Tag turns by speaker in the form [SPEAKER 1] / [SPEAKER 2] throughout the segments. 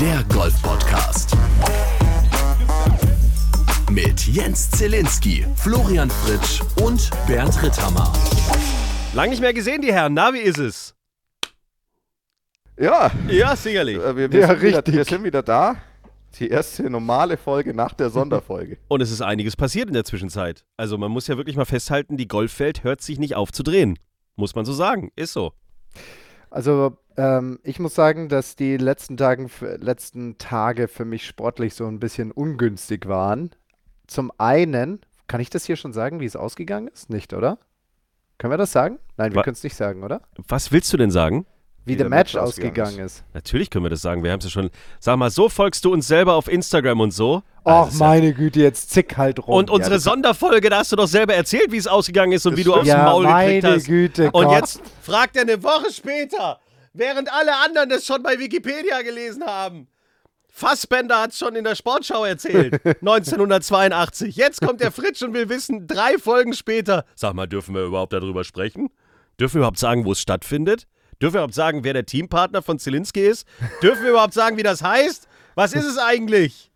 [SPEAKER 1] der Golf-Podcast. Mit Jens Zielinski, Florian Fritsch und Bernd Ritthammer.
[SPEAKER 2] Lang nicht mehr gesehen, die Herren. Na, wie ist es?
[SPEAKER 3] Ja,
[SPEAKER 2] Ja, sicherlich.
[SPEAKER 3] äh, wir, wir,
[SPEAKER 4] Ja,
[SPEAKER 3] sind wieder,
[SPEAKER 4] richtig.
[SPEAKER 3] wir sind wieder da. Die erste normale Folge nach der Sonderfolge.
[SPEAKER 2] Und es ist einiges passiert in der Zwischenzeit. Also man muss ja wirklich mal festhalten, die Golfwelt hört sich nicht auf zu drehen. Muss man so sagen. Ist so.
[SPEAKER 4] Also ähm, ich muss sagen, dass die letzten, Tagen, letzten Tage für mich sportlich so ein bisschen ungünstig waren. Zum einen, kann ich das hier schon sagen, wie es ausgegangen ist? Nicht, oder? Können wir das sagen? Nein, wir können es nicht sagen, oder?
[SPEAKER 2] Was willst du denn sagen?
[SPEAKER 4] Wie,
[SPEAKER 3] Wie
[SPEAKER 4] der
[SPEAKER 3] der
[SPEAKER 4] Match
[SPEAKER 3] Match ausgegangen
[SPEAKER 4] ausgegangen ist.
[SPEAKER 2] Natürlich können wir das sagen. Wir haben es ja schon. Sag mal, so folgst du uns selber auf Instagram und so.
[SPEAKER 4] Ach,
[SPEAKER 2] ist ja-
[SPEAKER 4] meine Güte, jetzt zick halt rum.
[SPEAKER 2] Und unsere
[SPEAKER 4] das-
[SPEAKER 2] Sonderfolge, da hast du doch selber erzählt, wie es ausgegangen ist und
[SPEAKER 3] Das
[SPEAKER 2] wie du aufs
[SPEAKER 3] stimmt.
[SPEAKER 4] Ja,
[SPEAKER 2] Maul gekriegt
[SPEAKER 4] meine
[SPEAKER 2] hast.
[SPEAKER 4] Güte,
[SPEAKER 2] Und
[SPEAKER 4] Gott.
[SPEAKER 2] jetzt fragt er eine Woche später, während alle anderen das schon bei Wikipedia gelesen haben. Fassbender hat es schon in der Sportschau erzählt, 1982. Jetzt kommt der Fritsch und will wissen, drei Folgen später. Sag mal, dürfen wir überhaupt darüber sprechen? Dürfen wir überhaupt sagen, wo es stattfindet? Dürfen wir überhaupt sagen, wer der Teampartner von Zielinski ist? Dürfen wir überhaupt sagen, wie das heißt? Was ist es eigentlich?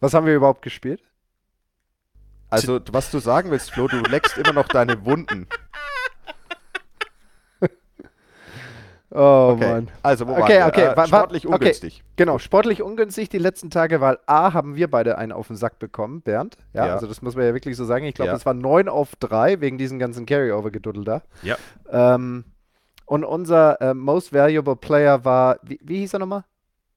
[SPEAKER 4] Was haben wir überhaupt gespielt?
[SPEAKER 3] Also, was du sagen willst, Flo, du leckst immer noch deine Wunden.
[SPEAKER 4] Oh
[SPEAKER 3] Okay.
[SPEAKER 4] Mann.
[SPEAKER 3] Also, wo
[SPEAKER 4] Okay,
[SPEAKER 3] waren
[SPEAKER 4] okay,
[SPEAKER 3] Äh, sportlich
[SPEAKER 4] okay.
[SPEAKER 3] ungünstig.
[SPEAKER 4] Genau, sportlich ungünstig die letzten Tage, weil A, haben wir beide einen auf den Sack bekommen, Bernd. Ja,
[SPEAKER 3] Ja.
[SPEAKER 4] also das muss man ja wirklich so sagen. Ich glaube,
[SPEAKER 3] Ja.
[SPEAKER 4] es war 9 auf 3 wegen diesem ganzen Carryover-Geduddel da.
[SPEAKER 2] Ja.
[SPEAKER 4] Ähm, und unser äh, Most Valuable Player war, wie, wie hieß er nochmal?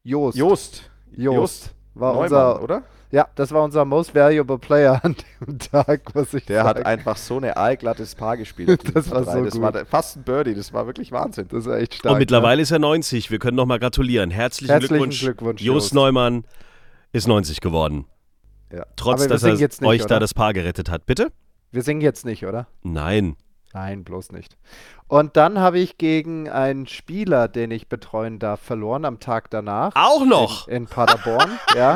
[SPEAKER 4] Joost.
[SPEAKER 3] Joost.
[SPEAKER 4] Joost. War
[SPEAKER 3] Neumann,
[SPEAKER 4] unser,
[SPEAKER 3] oder?
[SPEAKER 4] ja, das war unser Most Valuable Player an dem Tag, muss ich
[SPEAKER 3] Der
[SPEAKER 4] sagen.
[SPEAKER 3] hat einfach so eine aalglattes Paar gespielt.
[SPEAKER 4] Das war so
[SPEAKER 3] Das
[SPEAKER 4] gut.
[SPEAKER 3] war fast ein Birdie, das war wirklich Wahnsinn.
[SPEAKER 4] das ist echt stark.
[SPEAKER 2] Und mittlerweile ist er 90. Wir können nochmal gratulieren. Herzlichen,
[SPEAKER 4] Herzlichen
[SPEAKER 2] Glückwunsch.
[SPEAKER 4] Glückwunsch,
[SPEAKER 2] Jost
[SPEAKER 4] Jost.
[SPEAKER 2] Neumann ist 90 geworden.
[SPEAKER 3] Ja.
[SPEAKER 2] Trotz, dass er
[SPEAKER 4] jetzt nicht,
[SPEAKER 2] euch da
[SPEAKER 4] oder?
[SPEAKER 2] das Paar gerettet hat. Bitte?
[SPEAKER 4] Wir singen jetzt nicht, oder?
[SPEAKER 2] Nein.
[SPEAKER 4] Nein, bloß nicht. Und dann habe ich gegen einen Spieler, den ich betreuen darf, verloren am Tag danach.
[SPEAKER 2] Auch noch.
[SPEAKER 4] In, in Paderborn, ja.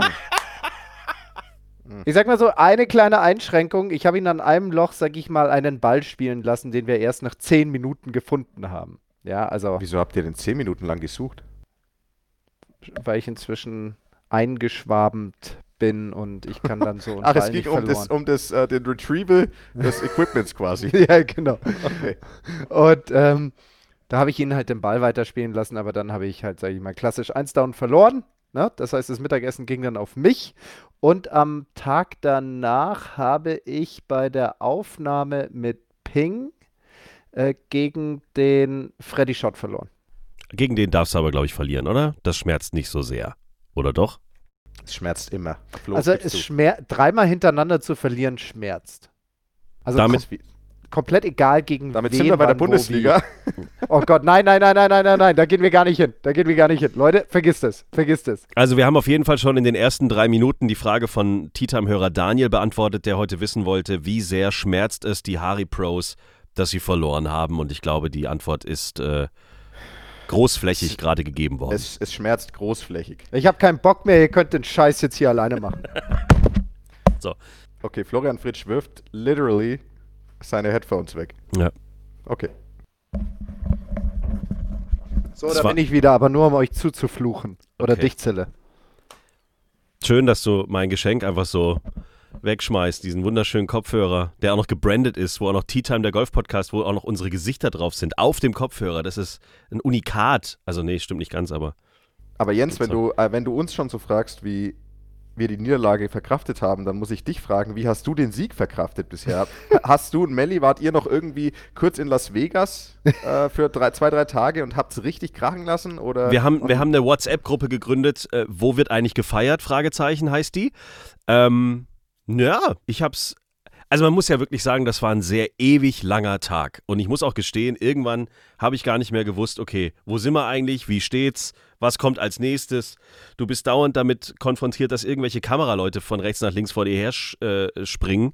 [SPEAKER 4] Ich sag mal so, eine kleine Einschränkung. Ich habe ihn an einem Loch, sag ich mal, einen Ball spielen lassen, den wir erst nach zehn Minuten gefunden haben. Ja, also,
[SPEAKER 3] Wieso habt ihr denn zehn Minuten lang gesucht?
[SPEAKER 4] weil ich inzwischen eingeschwabt bin und ich kann dann so
[SPEAKER 3] Ach, es ging um, das, um das, äh, den Retrieval des Equipments quasi.
[SPEAKER 4] ja, genau.
[SPEAKER 3] Okay.
[SPEAKER 4] Und ähm, da habe ich ihn halt den Ball weiterspielen lassen, aber dann habe ich halt, sage ich mal, klassisch 1 down verloren. Ne? Das heißt, das Mittagessen ging dann auf mich. Und am Tag danach habe ich bei der Aufnahme mit Ping äh, gegen den Freddy Shot verloren.
[SPEAKER 2] Gegen den darfst du aber, glaube ich, verlieren, oder? Das schmerzt nicht so sehr. Oder doch?
[SPEAKER 3] Es schmerzt immer. Flo,
[SPEAKER 4] also es
[SPEAKER 3] du.
[SPEAKER 4] schmer dreimal hintereinander zu verlieren schmerzt. Also
[SPEAKER 2] Damit-
[SPEAKER 4] kom komplett egal gegen
[SPEAKER 3] Damit
[SPEAKER 4] wen,
[SPEAKER 3] sind wir bei der
[SPEAKER 4] wann, wo, wie.
[SPEAKER 3] Bundesliga.
[SPEAKER 4] Oh Gott, nein, nein, nein, nein, nein, nein, nein, da gehen wir gar nicht hin. Da gehen wir gar nicht hin. Leute, vergisst es, vergisst es.
[SPEAKER 2] Also wir haben auf jeden Fall schon in den ersten drei Minuten die Frage von Titam-Hörer Daniel beantwortet, der heute wissen wollte, wie sehr schmerzt es die Harry Pros, dass sie verloren haben. Und ich glaube, die Antwort ist äh, großflächig gerade gegeben worden.
[SPEAKER 3] Es, es schmerzt großflächig.
[SPEAKER 4] Ich habe keinen Bock mehr, ihr könnt den Scheiß jetzt hier alleine machen.
[SPEAKER 2] So.
[SPEAKER 3] Okay, Florian Fritsch wirft literally seine Headphones weg.
[SPEAKER 2] Ja.
[SPEAKER 3] Okay.
[SPEAKER 4] So,
[SPEAKER 2] Das
[SPEAKER 4] da bin ich wieder, aber nur um euch zuzufluchen. Oder
[SPEAKER 2] Okay.
[SPEAKER 4] dich, Zille.
[SPEAKER 2] Schön, dass du mein Geschenk einfach so wegschmeißt, diesen wunderschönen Kopfhörer, der auch noch gebrandet ist, wo auch noch Tea Time, der Golf-Podcast, wo auch noch unsere Gesichter drauf sind, auf dem Kopfhörer. Das ist ein Unikat. Also nee, stimmt nicht ganz, aber
[SPEAKER 3] Aber Jens, wenn du, äh, wenn du uns schon so fragst, wie wir die Niederlage verkraftet haben, dann muss ich dich fragen, wie hast du den Sieg verkraftet bisher? hast du und Melli, wart ihr noch irgendwie kurz in Las Vegas äh, für drei, zwei, drei Tage und habt es richtig krachen lassen? Oder?
[SPEAKER 2] Wir haben, wir haben eine WhatsApp-Gruppe gegründet. Äh, wo wird eigentlich gefeiert? Fragezeichen heißt die. Ähm, ja, ich hab's. Also man muss ja wirklich sagen, das war ein sehr ewig langer Tag. Und ich muss auch gestehen, irgendwann habe ich gar nicht mehr gewusst, okay, wo sind wir eigentlich? Wie steht's? Was kommt als nächstes? Du bist dauernd damit konfrontiert, dass irgendwelche Kameraleute von rechts nach links vor dir her äh, springen.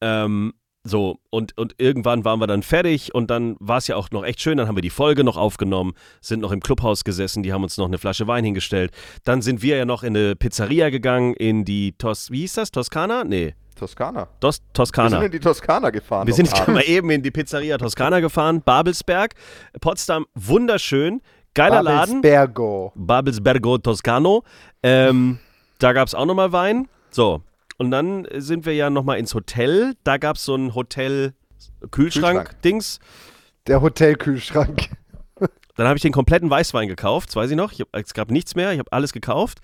[SPEAKER 2] Ähm, so, und, und irgendwann waren wir dann fertig und dann war es ja auch noch echt schön. Dann haben wir die Folge noch aufgenommen, sind noch im Clubhaus gesessen, die haben uns noch eine Flasche Wein hingestellt. Dann sind wir ja noch in eine Pizzeria gegangen, in die Tos, wie hieß das? Toskana? Nee,
[SPEAKER 3] Toskana.
[SPEAKER 2] Dos,
[SPEAKER 3] Wir
[SPEAKER 2] Toskana.
[SPEAKER 3] sind in die Toskana gefahren.
[SPEAKER 2] Wir sind mal eben in die Pizzeria Toskana gefahren, Babelsberg, Potsdam, wunderschön, Geiler Laden.
[SPEAKER 4] Babelsbergo.
[SPEAKER 2] Babelsbergo Toscano. Ähm, da gab es auch nochmal Wein. So. Und dann sind wir ja nochmal ins Hotel. Da gab es so ein Hotel-Kühlschrank-Dings.
[SPEAKER 4] Der Hotelkühlschrank.
[SPEAKER 2] Dann habe ich den kompletten Weißwein gekauft, das weiß ich noch. Ich hab, es gab nichts mehr, ich habe alles gekauft.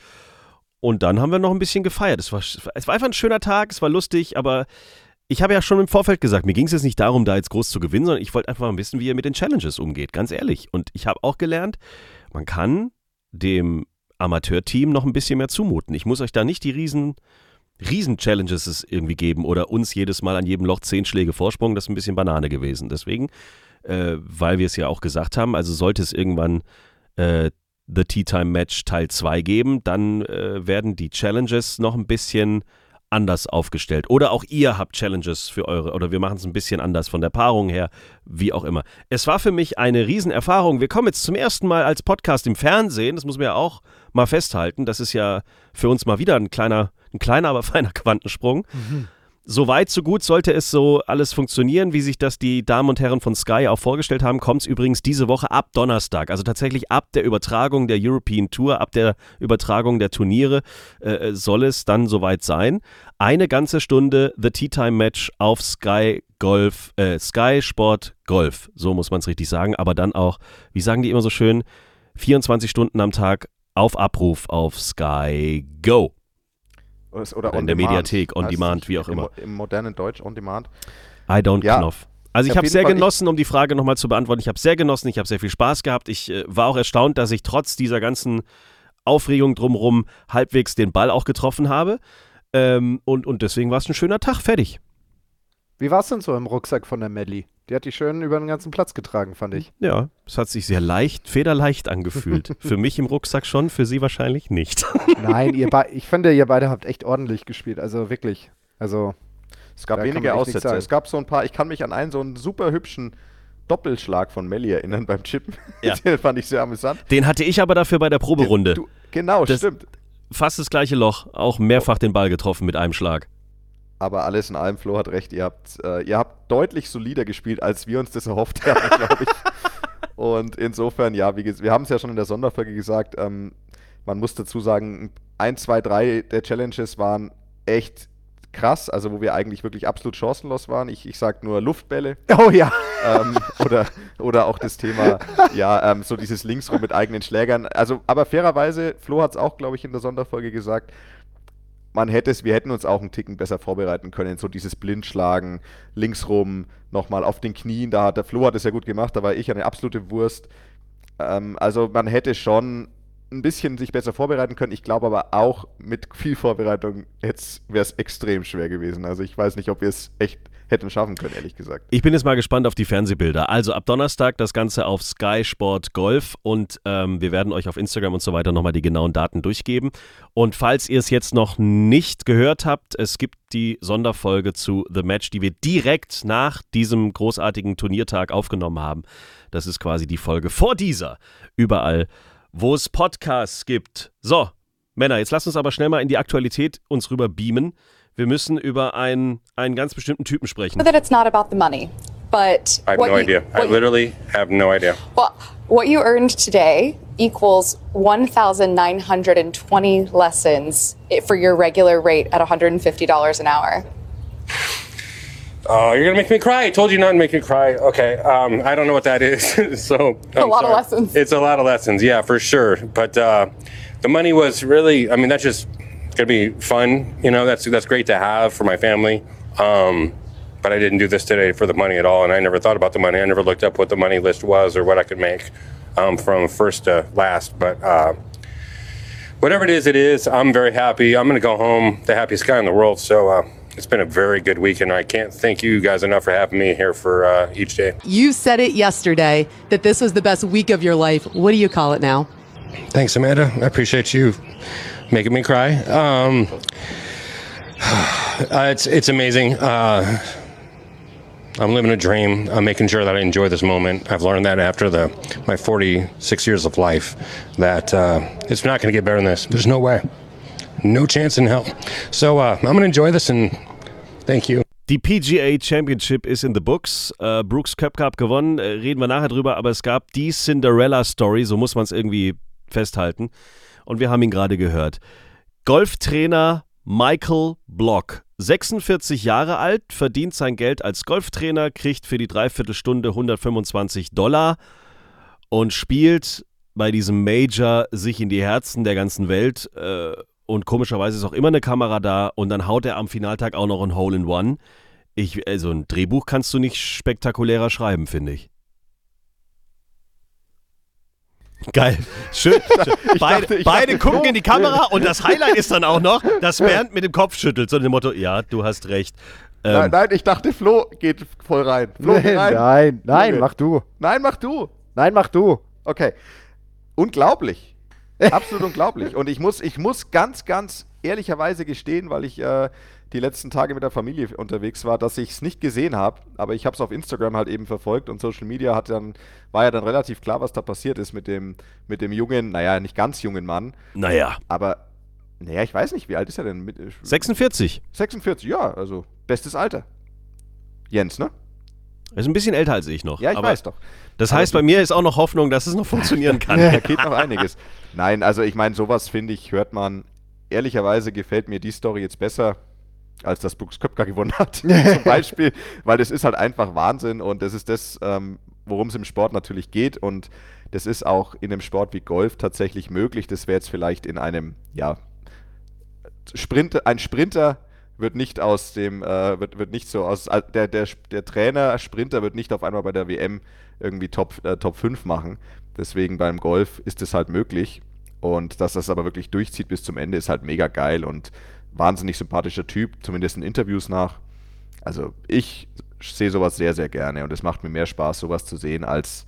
[SPEAKER 2] Und dann haben wir noch ein bisschen gefeiert. Es war, es war einfach ein schöner Tag, es war lustig, aber ich habe ja schon im Vorfeld gesagt, mir ging es jetzt nicht darum, da jetzt groß zu gewinnen, sondern ich wollte einfach mal wissen, wie ihr mit den Challenges umgeht, ganz ehrlich. Und ich habe auch gelernt, man kann dem Amateurteam noch ein bisschen mehr zumuten. Ich muss euch da nicht die riesen, riesen Challenges irgendwie geben oder uns jedes Mal an jedem Loch zehn Schläge Vorsprung. Das ist ein bisschen Banane gewesen. Deswegen, äh, weil wir es ja auch gesagt haben, also sollte es irgendwann äh, The Tea Time Match Teil 2 geben, dann äh, werden die Challenges noch ein bisschen anders aufgestellt. Oder auch ihr habt Challenges für eure, oder wir machen es ein bisschen anders von der Paarung her, wie auch immer. Es war für mich eine Riesenerfahrung. Wir kommen jetzt zum ersten Mal als Podcast im Fernsehen, das muss man ja auch mal festhalten. Das ist ja für uns mal wieder ein kleiner, ein kleiner, aber feiner Quantensprung. Mhm so weit, so gut sollte es so alles funktionieren, wie sich das die Damen und Herren von Sky auch vorgestellt haben, kommt es übrigens diese Woche ab Donnerstag. Also tatsächlich ab der Übertragung der European Tour, ab der Übertragung der Turniere äh, soll es dann soweit sein. Eine ganze Stunde The Tea Time Match auf Sky Golf, äh, Sky Sport Golf. So muss man es richtig sagen. Aber dann auch, wie sagen die immer so schön, 24 Stunden am Tag auf Abruf auf Sky Go.
[SPEAKER 3] Oder,
[SPEAKER 2] in der demand. Mediathek, on demand, wie auch
[SPEAKER 3] im,
[SPEAKER 2] immer.
[SPEAKER 3] Im modernen Deutsch, on demand.
[SPEAKER 2] I don't ja. Knopf. Also ich habe sehr Fall genossen, um die Frage nochmal zu beantworten. Ich habe sehr genossen, ich habe sehr viel Spaß gehabt. Ich äh, war auch erstaunt, dass ich trotz dieser ganzen Aufregung drumherum halbwegs den Ball auch getroffen habe. Ähm, und, und deswegen war es ein schöner Tag, fertig.
[SPEAKER 4] Wie war es denn so im Rucksack von der Melli? Die hat dich schön über den ganzen Platz getragen, fand ich.
[SPEAKER 2] Ja, es hat sich sehr leicht, federleicht angefühlt. für mich im Rucksack schon, für sie wahrscheinlich nicht.
[SPEAKER 4] Nein, ihr ich finde, ihr beide habt echt ordentlich gespielt. Also wirklich. Also.
[SPEAKER 3] Es gab wenige Aussätze. Es gab so ein paar, ich kann mich an einen so einen super hübschen Doppelschlag von Melli erinnern beim Chippen. Ja. Den fand ich sehr amüsant.
[SPEAKER 2] Den hatte ich aber dafür bei der Proberunde. Du,
[SPEAKER 3] genau, das, stimmt.
[SPEAKER 2] Fast das gleiche Loch, auch mehrfach den Ball getroffen mit einem Schlag.
[SPEAKER 3] Aber alles in allem, Flo hat recht, ihr habt, äh, ihr habt deutlich solider gespielt, als wir uns das erhofft haben, glaube ich. Und insofern, ja, wie, wir haben es ja schon in der Sonderfolge gesagt, ähm, man muss dazu sagen, 1, 2, 3 der Challenges waren echt krass, also wo wir eigentlich wirklich absolut chancenlos waren. Ich, ich sag nur Luftbälle.
[SPEAKER 4] Oh ja.
[SPEAKER 3] Ähm, oder, oder auch das Thema, ja, ähm, so dieses Linksrum mit eigenen Schlägern. Also, aber fairerweise, Flo hat es auch, glaube ich, in der Sonderfolge gesagt, man hätte es, wir hätten uns auch einen Ticken besser vorbereiten können. So dieses Blindschlagen, linksrum, nochmal auf den Knien, da hat der Flo hat es ja gut gemacht, da war ich eine absolute Wurst. Ähm, also man hätte schon ein bisschen sich besser vorbereiten können. Ich glaube aber auch mit viel Vorbereitung wäre es extrem schwer gewesen. Also ich weiß nicht, ob wir es echt hätten schaffen können, ehrlich gesagt.
[SPEAKER 2] Ich bin jetzt mal gespannt auf die Fernsehbilder. Also ab Donnerstag das Ganze auf Sky Sport Golf und ähm, wir werden euch auf Instagram und so weiter nochmal die genauen Daten durchgeben. Und falls ihr es jetzt noch nicht gehört habt, es gibt die Sonderfolge zu The Match, die wir direkt nach diesem großartigen Turniertag aufgenommen haben. Das ist quasi die Folge vor dieser. Überall, wo es Podcasts gibt. So, Männer, jetzt lasst uns aber schnell mal in die Aktualität uns rüber beamen. Wir müssen über einen, einen ganz bestimmten Typen sprechen.
[SPEAKER 5] That it's not about the money, but
[SPEAKER 6] I have no you, idea. I literally have no idea.
[SPEAKER 5] Well, what you earned today equals 1,920 lessons for your regular rate at $150 an hour.
[SPEAKER 6] Oh, you're gonna make me cry. I told you not to make me cry. Okay, um, I don't know what that is. so
[SPEAKER 5] I'm a lot sorry. of lessons.
[SPEAKER 6] It's a lot of lessons, yeah, for sure. But uh, the money was really. I mean, that's just gonna be fun. You know, that's that's great to have for my family. Um, but I didn't do this today for the money at all, and I never thought about the money. I never looked up what the money list was or what I could make um, from first to last. But uh, whatever it is, it is. I'm very happy. I'm gonna go home the happiest guy in the world. So. Uh, it's been a very good week, and I can't thank you guys enough for having me here for uh, each day.
[SPEAKER 7] You said it yesterday that this was the best week of your life. What do you call it now?
[SPEAKER 6] Thanks, Amanda. I appreciate you making me cry. Um, uh, it's it's amazing. Uh, I'm living a dream. I'm making sure that I enjoy this moment. I've learned that after the my 46 years of life that uh, it's not going to get better than this. There's no way, no chance in hell. So uh, I'm going to enjoy this and thank you.
[SPEAKER 2] Die PGA Championship ist in the books. Äh, Brooks Cup Cup gewonnen, äh, reden wir nachher drüber, aber es gab die Cinderella Story, so muss man es irgendwie festhalten. Und wir haben ihn gerade gehört. Golftrainer Michael Block, 46 Jahre alt, verdient sein Geld als Golftrainer, kriegt für die Dreiviertelstunde 125 Dollar und spielt bei diesem Major sich in die Herzen der ganzen Welt. Äh, und komischerweise ist auch immer eine Kamera da und dann haut er am Finaltag auch noch ein Hole in One. Ich, also ein Drehbuch kannst du nicht spektakulärer schreiben, finde ich. Geil. Schön. beide
[SPEAKER 3] dachte, ich
[SPEAKER 2] beide
[SPEAKER 3] dachte,
[SPEAKER 2] gucken
[SPEAKER 3] so.
[SPEAKER 2] in die Kamera und das Highlight ist dann auch noch, dass Bernd mit dem Kopf schüttelt. So dem Motto, ja, du hast recht. Ähm,
[SPEAKER 3] Nein, nein, ich dachte, Flo geht voll rein. Flo, geh rein.
[SPEAKER 4] nein, nein, mach du.
[SPEAKER 3] Nein, mach du.
[SPEAKER 4] Nein, mach du.
[SPEAKER 3] Okay. Unglaublich. Absolut unglaublich. Und ich muss, ich muss ganz, ganz ehrlicherweise gestehen, weil ich äh, die letzten Tage mit der Familie unterwegs war, dass ich es nicht gesehen habe. Aber ich habe es auf Instagram halt eben verfolgt und Social Media hat dann, war ja dann relativ klar, was da passiert ist mit dem, mit dem jungen, naja, nicht ganz jungen Mann.
[SPEAKER 2] naja,
[SPEAKER 3] Aber, naja, ich weiß nicht, wie alt ist er denn? Mit, äh,
[SPEAKER 2] 46.
[SPEAKER 3] 46, ja, also bestes Alter. Jens, ne?
[SPEAKER 2] Ist ein bisschen älter als ich noch.
[SPEAKER 3] Ja, ich weiß doch.
[SPEAKER 2] Das heißt, bei mir ist auch noch Hoffnung, dass es noch funktionieren kann.
[SPEAKER 3] Da geht noch einiges. Nein, also ich meine, sowas finde ich, hört man. Ehrlicherweise gefällt mir die Story jetzt besser, als dass Brooks Köpker gewonnen hat. Zum Beispiel, weil das ist halt einfach Wahnsinn und das ist das, ähm, worum es im Sport natürlich geht. Und das ist auch in einem Sport wie Golf tatsächlich möglich. Das wäre jetzt vielleicht in einem, ja, Sprinter, ein Sprinter wird nicht aus dem, äh, wird, wird nicht so aus, der, der, der Trainer, Sprinter wird nicht auf einmal bei der WM irgendwie Top, äh, Top 5 machen. Deswegen beim Golf ist es halt möglich. Und dass das aber wirklich durchzieht bis zum Ende, ist halt mega geil und wahnsinnig sympathischer Typ, zumindest in Interviews nach. Also ich sehe sowas sehr, sehr gerne und es macht mir mehr Spaß, sowas zu sehen, als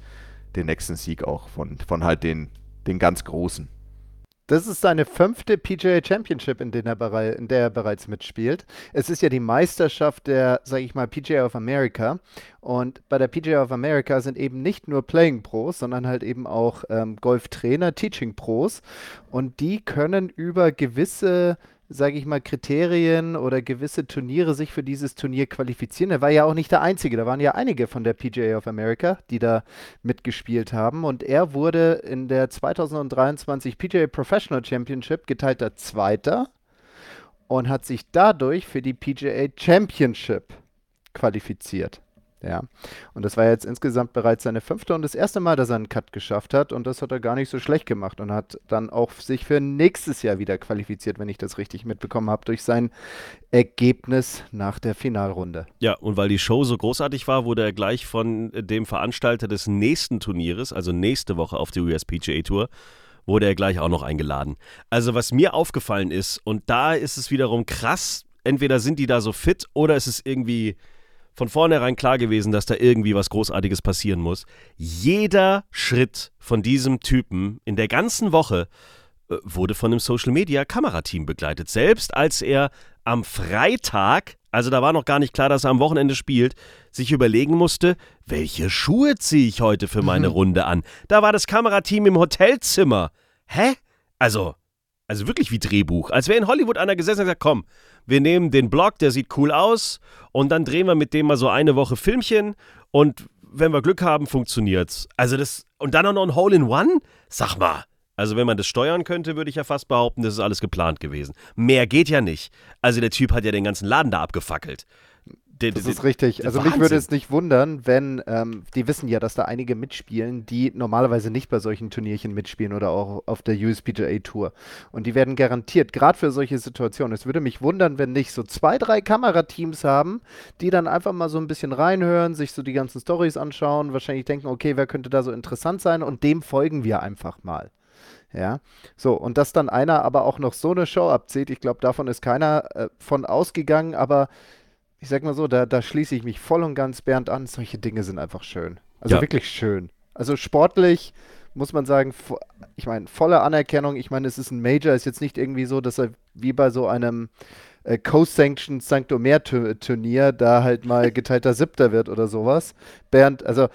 [SPEAKER 3] den nächsten Sieg auch von, von halt den, den ganz Großen.
[SPEAKER 4] Das ist seine fünfte PGA Championship, in, den er in der er bereits mitspielt. Es ist ja die Meisterschaft der, sage ich mal, PGA of America. Und bei der PGA of America sind eben nicht nur Playing Pros, sondern halt eben auch ähm, Golftrainer, Teaching Pros. Und die können über gewisse, sage ich mal, Kriterien oder gewisse Turniere sich für dieses Turnier qualifizieren. Er war ja auch nicht der Einzige. Da waren ja einige von der PGA of America, die da mitgespielt haben. Und er wurde in der 2023 PGA Professional Championship geteilter Zweiter und hat sich dadurch für die PGA Championship qualifiziert. Ja, und das war jetzt insgesamt bereits seine fünfte und das erste Mal, dass er einen Cut geschafft hat und das hat er gar nicht so schlecht gemacht und hat dann auch sich für nächstes Jahr wieder qualifiziert, wenn ich das richtig mitbekommen habe, durch sein Ergebnis nach der Finalrunde.
[SPEAKER 2] Ja, und weil die Show so großartig war, wurde er gleich von dem Veranstalter des nächsten Turnieres, also nächste Woche auf der USPGA Tour, wurde er gleich auch noch eingeladen. Also was mir aufgefallen ist, und da ist es wiederum krass, entweder sind die da so fit oder ist es irgendwie von vornherein klar gewesen, dass da irgendwie was Großartiges passieren muss. Jeder Schritt von diesem Typen in der ganzen Woche äh, wurde von einem Social Media Kamerateam begleitet. Selbst als er am Freitag, also da war noch gar nicht klar, dass er am Wochenende spielt, sich überlegen musste, welche Schuhe ziehe ich heute für meine Runde an. Da war das Kamerateam im Hotelzimmer. Hä? Also, also wirklich wie Drehbuch. Als wäre in Hollywood einer gesessen und gesagt, komm, wir nehmen den Blog, der sieht cool aus und dann drehen wir mit dem mal so eine Woche Filmchen und wenn wir Glück haben, funktioniert's. Also das, und dann auch noch ein Hole in One? Sag mal. Also wenn man das steuern könnte, würde ich ja fast behaupten, das ist alles geplant gewesen. Mehr geht ja nicht. Also der Typ hat ja den ganzen Laden da abgefackelt.
[SPEAKER 4] Das ist richtig. Also mich würde
[SPEAKER 2] Wahnsinn.
[SPEAKER 4] es nicht wundern, wenn, ähm, die wissen ja, dass da einige mitspielen, die normalerweise nicht bei solchen Turnierchen mitspielen oder auch auf der USPGA Tour. Und die werden garantiert, gerade für solche Situationen, es würde mich wundern, wenn nicht so zwei, drei Kamerateams haben, die dann einfach mal so ein bisschen reinhören, sich so die ganzen Stories anschauen, wahrscheinlich denken, okay, wer könnte da so interessant sein und dem folgen wir einfach mal. Ja, so, und dass dann einer aber auch noch so eine Show abzieht, ich glaube, davon ist keiner äh, von ausgegangen, aber ich sag mal so, da, da schließe ich mich voll und ganz Bernd an. Solche Dinge sind einfach schön. Also
[SPEAKER 2] Ja.
[SPEAKER 4] wirklich schön. Also sportlich muss man sagen, ich meine, volle Anerkennung. Ich meine, es ist ein Major, ist jetzt nicht irgendwie so, dass er wie bei so einem äh, Co-Sanctioned St. Omer-Turnier da halt mal geteilter Siebter wird oder sowas. Bernd, also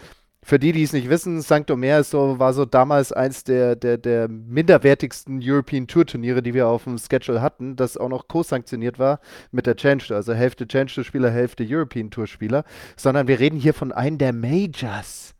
[SPEAKER 4] Für die, die es nicht wissen, St. Omer ist so, war so damals eins der, der, der minderwertigsten European Tour Turniere, die wir auf dem Schedule hatten, das auch noch co-sanktioniert war mit der Change. Also Hälfte Change Spieler, Hälfte European Tour Spieler. Sondern wir reden hier von einem der Majors.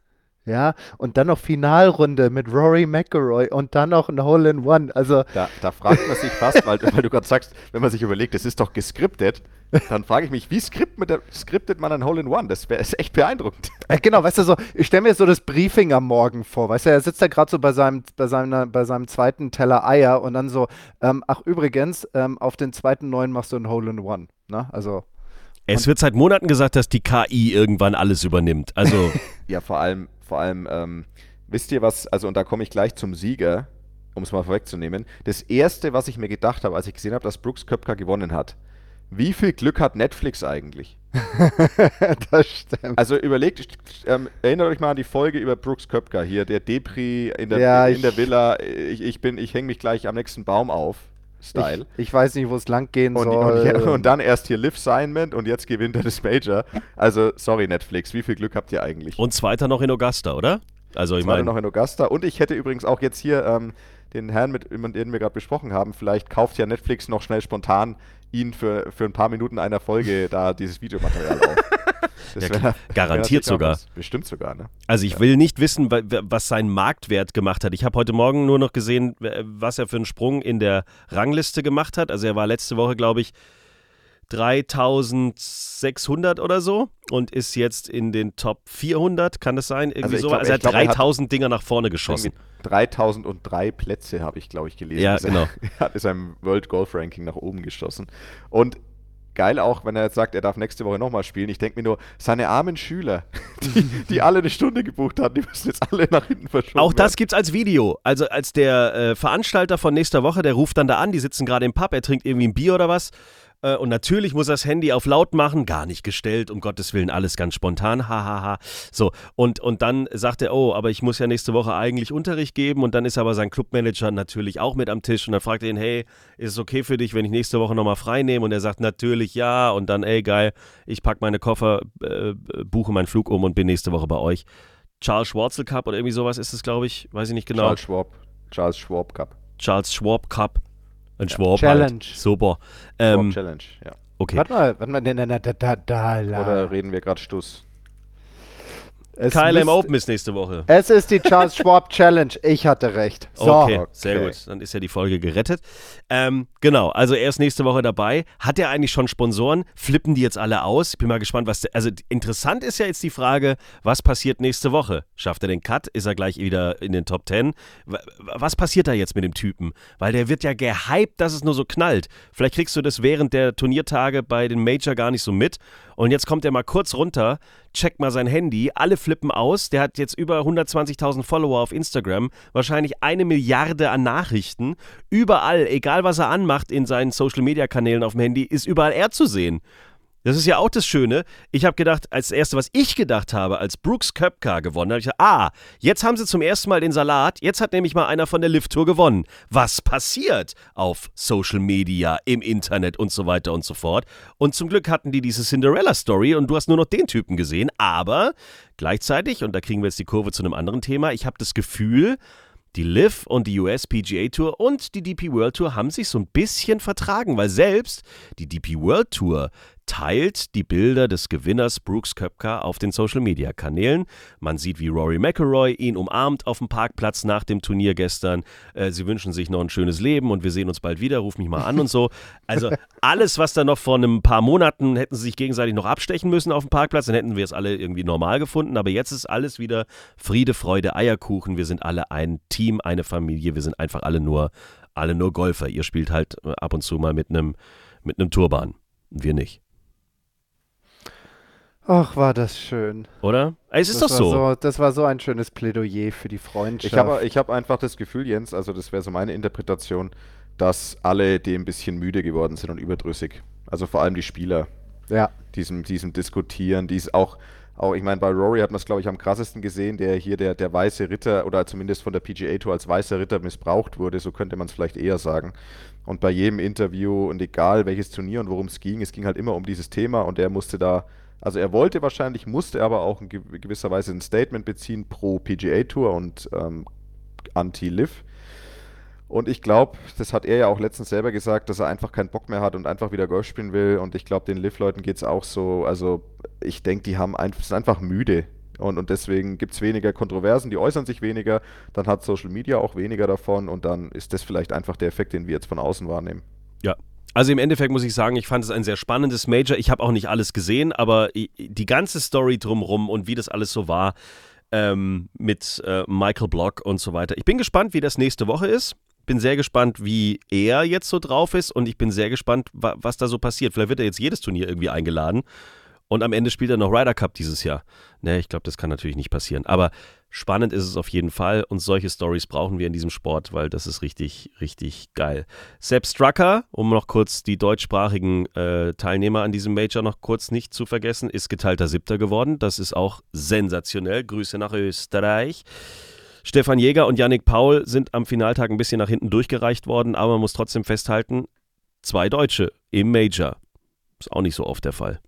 [SPEAKER 4] Ja, und dann noch Finalrunde mit Rory McIlroy und dann noch ein Hole in One. Also
[SPEAKER 3] Da, da fragt man sich fast, weil, weil du gerade sagst, wenn man sich überlegt, das ist doch geskriptet, dann frage ich mich, wie skriptet man ein Hole in One? Das wäre ist echt beeindruckend.
[SPEAKER 4] Äh, genau, weißt du, so, ich stelle mir so das Briefing am Morgen vor, weißt du, er sitzt da gerade so bei seinem, bei, seiner, bei seinem zweiten Teller Eier und dann so, ähm, ach übrigens, ähm, auf den zweiten neuen machst du ein Hole in One, ne, also,
[SPEAKER 2] Es wird seit Monaten gesagt, dass die KI irgendwann alles übernimmt. Also,
[SPEAKER 3] Ja, vor allem, vor allem, ähm, wisst ihr was, also und da komme ich gleich zum Sieger, um es mal vorwegzunehmen. Das erste, was ich mir gedacht habe, als ich gesehen habe, dass Brooks Köpker gewonnen hat, wie viel Glück hat Netflix eigentlich?
[SPEAKER 4] das stimmt.
[SPEAKER 3] Also überlegt, ähm, erinnert euch mal an die Folge über Brooks Köpker hier, der Depri in der,
[SPEAKER 4] Ja,
[SPEAKER 3] in
[SPEAKER 4] ich-
[SPEAKER 3] der Villa, ich, ich bin, ich hänge mich gleich am nächsten Baum auf, Style.
[SPEAKER 4] Ich, ich weiß nicht, wo es lang gehen
[SPEAKER 3] Und,
[SPEAKER 4] soll.
[SPEAKER 3] und, und dann erst hier Liv Signment und jetzt gewinnt er das Major. Also, sorry Netflix, wie viel Glück habt ihr eigentlich?
[SPEAKER 2] und zweiter noch in Augusta, oder? Also, ich
[SPEAKER 3] Zweiter
[SPEAKER 2] meine,
[SPEAKER 3] noch in Augusta. Und ich hätte übrigens auch jetzt hier ähm, den Herrn, mit den wir gerade besprochen haben, vielleicht kauft ja Netflix noch schnell spontan ihn für, für ein paar Minuten einer Folge da dieses Videomaterial auf.
[SPEAKER 2] Ja,
[SPEAKER 3] wär-
[SPEAKER 2] klar.
[SPEAKER 3] wär
[SPEAKER 2] Garantiert sogar.
[SPEAKER 3] was. Bestimmt sogar, ne?
[SPEAKER 2] Also ich will nicht wissen, wa- wa- was sein Marktwert gemacht hat. Ich habe heute Morgen nur noch gesehen, was er für einen Sprung in der Rangliste gemacht hat. Also er war letzte Woche, glaube ich, 3600 oder so und ist jetzt in den Top 400, kann das sein? Irgendwie
[SPEAKER 3] Also
[SPEAKER 2] so.
[SPEAKER 3] glaub-
[SPEAKER 2] also er hat
[SPEAKER 3] glaub, er hat
[SPEAKER 2] 3000 Dinger nach vorne geschossen.
[SPEAKER 3] Irgendwie 3003 Plätze habe ich, glaube ich, gelesen.
[SPEAKER 2] Ja,
[SPEAKER 3] er-
[SPEAKER 2] genau.
[SPEAKER 3] Er hat in seinem World Golf Ranking nach oben geschossen. Und geil auch, wenn er jetzt sagt, er darf nächste Woche nochmal spielen. Ich denke mir nur, seine armen Schüler, die, die alle eine Stunde gebucht hatten, die müssen jetzt alle nach hinten verschoben
[SPEAKER 2] Auch das
[SPEAKER 3] werden.
[SPEAKER 2] gibt's als Video. Also als der äh, Veranstalter von nächster Woche, der ruft dann da an, die sitzen gerade im Pub, er trinkt irgendwie ein Bier oder was. Äh, und natürlich muss er das Handy auf laut machen, gar nicht gestellt, um Gottes Willen, alles ganz spontan, hahaha. So, und, und dann sagt er, oh, aber ich muss ja nächste Woche eigentlich Unterricht geben und dann ist aber sein Clubmanager natürlich auch mit am Tisch und dann fragt er ihn, hey, ist es okay für dich, wenn ich nächste Woche nochmal frei nehme? Und er sagt natürlich ja und dann, ey, geil, ich pack meine Koffer, äh, buche meinen Flug um und bin nächste Woche bei euch. Charles Schwarzel Cup oder irgendwie sowas ist es, glaube ich. Weiß ich nicht genau.
[SPEAKER 3] Charles Schwab. Charles Schwab Cup.
[SPEAKER 2] Charles Schwab Cup. Ein Schwab.
[SPEAKER 4] Challenge.
[SPEAKER 2] Halt. Super.
[SPEAKER 3] Schwab
[SPEAKER 2] Ähm,
[SPEAKER 3] Challenge, ja.
[SPEAKER 2] okay.
[SPEAKER 4] Warte mal, warte mal, da, da, da, da.
[SPEAKER 3] Oder reden wir gerade Stuss?
[SPEAKER 4] Es
[SPEAKER 2] KLM
[SPEAKER 4] müsste-
[SPEAKER 2] Open ist nächste Woche.
[SPEAKER 4] Es ist die Charles Schwab Challenge. Ich hatte recht. So.
[SPEAKER 2] Okay,
[SPEAKER 3] okay.
[SPEAKER 2] sehr gut. Dann ist ja die Folge gerettet. Ähm, genau, also er ist nächste Woche dabei. Hat er eigentlich schon Sponsoren? Flippen die jetzt alle aus? Ich bin mal gespannt, was. Also interessant ist ja jetzt die Frage, was passiert nächste Woche? Schafft er den Cut? Ist er gleich wieder in den Top 10? Wa- Was passiert da jetzt mit dem Typen? Weil der wird ja gehypt, dass es nur so knallt. Vielleicht kriegst du das während der Turniertage bei den Major gar nicht so mit. Und jetzt kommt er mal kurz runter, checkt mal sein Handy, alle flippen aus. Der hat jetzt über 120.000 Follower auf Instagram, wahrscheinlich eine Milliarde an Nachrichten. Überall, egal was er anmacht in seinen Social Media Kanälen auf dem Handy, ist überall er zu sehen. Das ist ja auch das Schöne. Ich habe gedacht, als erste, was ich gedacht habe, als Brooks Köpka gewonnen hat, ich gedacht, ah, jetzt haben sie zum ersten Mal den Salat. Jetzt hat nämlich mal einer von der Lift Tour gewonnen. Was passiert auf Social Media, im Internet und so weiter und so fort? Und zum Glück hatten die diese Cinderella Story und du hast nur noch den Typen gesehen. Aber gleichzeitig, und da kriegen wir jetzt die Kurve zu einem anderen Thema, ich habe das Gefühl, die LIV und die US PGA Tour und die DP World Tour haben sich so ein bisschen vertragen, weil selbst die DP World Tour teilt die Bilder des Gewinners Brooks Köpka auf den Social Media Kanälen. Man sieht, wie Rory McIlroy ihn umarmt auf dem Parkplatz nach dem Turnier gestern. Äh, sie wünschen sich noch ein schönes Leben und wir sehen uns bald wieder. Ruf mich mal an und so. Also alles, was da noch vor einem paar Monaten hätten sie sich gegenseitig noch abstechen müssen auf dem Parkplatz, dann hätten wir es alle irgendwie normal gefunden. Aber jetzt ist alles wieder Friede, Freude, Eierkuchen. Wir sind alle ein Team, eine Familie. Wir sind einfach alle nur, alle nur Golfer. Ihr spielt halt äh, ab und zu mal mit einem mit einem Turban. Wir nicht.
[SPEAKER 4] Ach, war das schön.
[SPEAKER 2] Oder? Es ist
[SPEAKER 4] das
[SPEAKER 2] doch
[SPEAKER 4] war
[SPEAKER 2] so.
[SPEAKER 4] Das war so ein schönes Plädoyer für die Freundschaft.
[SPEAKER 3] Ich habe ich hab einfach das Gefühl, Jens, also das wäre so meine Interpretation, dass alle dem ein bisschen müde geworden sind und überdrüssig. Also vor allem die Spieler,
[SPEAKER 4] ja.
[SPEAKER 3] diesem, diesem Diskutieren, dies auch, auch ich meine, bei Rory hat man es, glaube ich, am krassesten gesehen, der hier der, der weiße Ritter oder zumindest von der PGA Tour als weißer Ritter missbraucht wurde, so könnte man es vielleicht eher sagen. Und bei jedem Interview und egal welches Turnier und worum es ging, es ging halt immer um dieses Thema und er musste da Also er wollte wahrscheinlich, musste aber auch in gewisser Weise ein Statement beziehen pro PGA Tour und ähm, anti-Liv. Und ich glaube, das hat er ja auch letztens selber gesagt, dass er einfach keinen Bock mehr hat und einfach wieder Golf spielen will. Und ich glaube, den Liv-Leuten geht es auch so. Also ich denke, die haben ein, sind einfach müde. Und, und deswegen gibt es weniger Kontroversen, die äußern sich weniger. Dann hat Social Media auch weniger davon. Und dann ist das vielleicht einfach der Effekt, den wir jetzt von außen wahrnehmen.
[SPEAKER 2] Ja, also im Endeffekt muss ich sagen, ich fand es ein sehr spannendes Major. Ich habe auch nicht alles gesehen, aber die ganze Story drumherum und wie das alles so war ähm, mit äh, Michael Block und so weiter. Ich bin gespannt, wie das nächste Woche ist bin sehr gespannt, wie er jetzt so drauf ist und ich bin sehr gespannt, wa was da so passiert. Vielleicht wird er jetzt jedes Turnier irgendwie eingeladen und am Ende spielt er noch Ryder Cup dieses Jahr. Ne, ich glaube, das kann natürlich nicht passieren. Aber spannend ist es auf jeden Fall und solche Stories brauchen wir in diesem Sport, weil das ist richtig, richtig geil. Sepp Strucker, um noch kurz die deutschsprachigen äh, Teilnehmer an diesem Major noch kurz nicht zu vergessen, ist geteilter Siebter geworden. Das ist auch sensationell. Grüße nach Österreich. Stefan Jäger und Yannick Paul sind am Finaltag ein bisschen nach hinten durchgereicht worden, aber man muss trotzdem festhalten, zwei Deutsche im Major. Ist auch nicht so oft der Fall.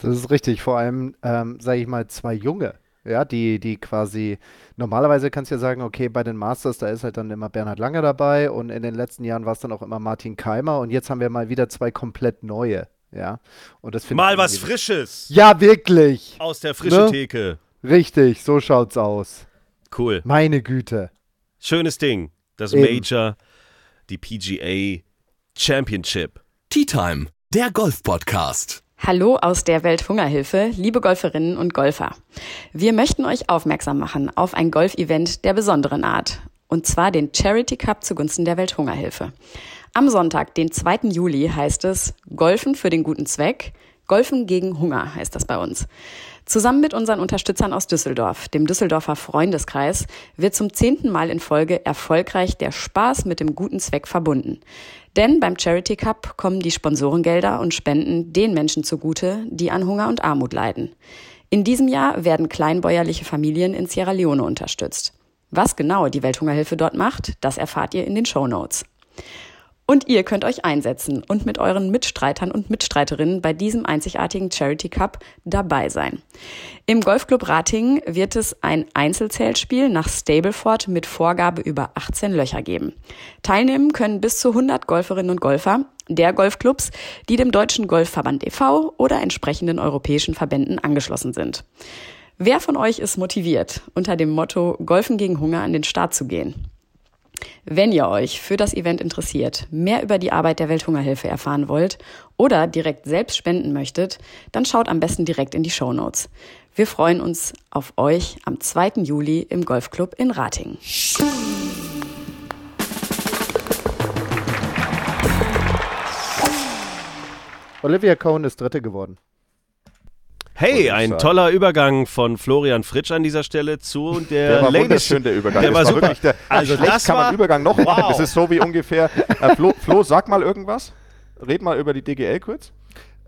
[SPEAKER 4] Das ist richtig, vor allem, ähm, sage ich mal, zwei Junge. Ja, die, die quasi, normalerweise kannst du ja sagen, okay, bei den Masters, da ist halt dann immer Bernhard Lange dabei und in den letzten Jahren war es dann auch immer Martin Keimer und jetzt haben wir mal wieder zwei komplett neue. Ja, und das
[SPEAKER 2] Mal was Frisches.
[SPEAKER 4] Ja, wirklich.
[SPEAKER 2] Aus der frischen ne? Theke.
[SPEAKER 4] Richtig, so schaut's aus.
[SPEAKER 2] Cool.
[SPEAKER 4] Meine Güte.
[SPEAKER 2] Schönes Ding. Das Eben. Major, die PGA Championship.
[SPEAKER 1] Tea Time, der Golf-Podcast.
[SPEAKER 8] Hallo aus der Welthungerhilfe, liebe Golferinnen und Golfer. Wir möchten euch aufmerksam machen auf ein Golfevent der besonderen Art. Und zwar den Charity Cup zugunsten der Welthungerhilfe. Am Sonntag, den 2. Juli, heißt es Golfen für den guten Zweck. Golfen gegen Hunger heißt das bei uns. Zusammen mit unseren Unterstützern aus Düsseldorf, dem Düsseldorfer Freundeskreis, wird zum zehnten Mal in Folge erfolgreich der Spaß mit dem guten Zweck verbunden. Denn beim Charity Cup kommen die Sponsorengelder und Spenden den Menschen zugute, die an Hunger und Armut leiden. In diesem Jahr werden kleinbäuerliche Familien in Sierra Leone unterstützt. Was genau die Welthungerhilfe dort macht, das erfahrt ihr in den Show Notes. Und ihr könnt euch einsetzen und mit euren Mitstreitern und Mitstreiterinnen bei diesem einzigartigen Charity Cup dabei sein. Im Golfclub Ratingen wird es ein Einzelzeltspiel nach Stableford mit Vorgabe über 18 Löcher geben. Teilnehmen können bis zu 100 Golferinnen und Golfer der Golfclubs, die dem Deutschen Golfverband e.V. oder entsprechenden europäischen Verbänden angeschlossen sind. Wer von euch ist motiviert, unter dem Motto Golfen gegen Hunger an den Start zu gehen? Wenn ihr euch für das Event interessiert, mehr über die Arbeit der Welthungerhilfe erfahren wollt oder direkt selbst spenden möchtet, dann schaut am besten direkt in die Show Notes. Wir freuen uns auf euch am 2. Juli im Golfclub in Ratingen.
[SPEAKER 4] Olivia Cohn ist Dritte geworden.
[SPEAKER 2] Hey, ein toller Übergang von Florian Fritsch an dieser Stelle zu der,
[SPEAKER 3] der war
[SPEAKER 2] Ladies.
[SPEAKER 3] wunderschön, der Übergang.
[SPEAKER 2] Der
[SPEAKER 3] das
[SPEAKER 2] war, super.
[SPEAKER 3] Der, also das kann man Übergang noch machen. Wow. Das ist so wie ungefähr. Äh, Flo, Flo, sag mal irgendwas. Red mal über die DGL kurz.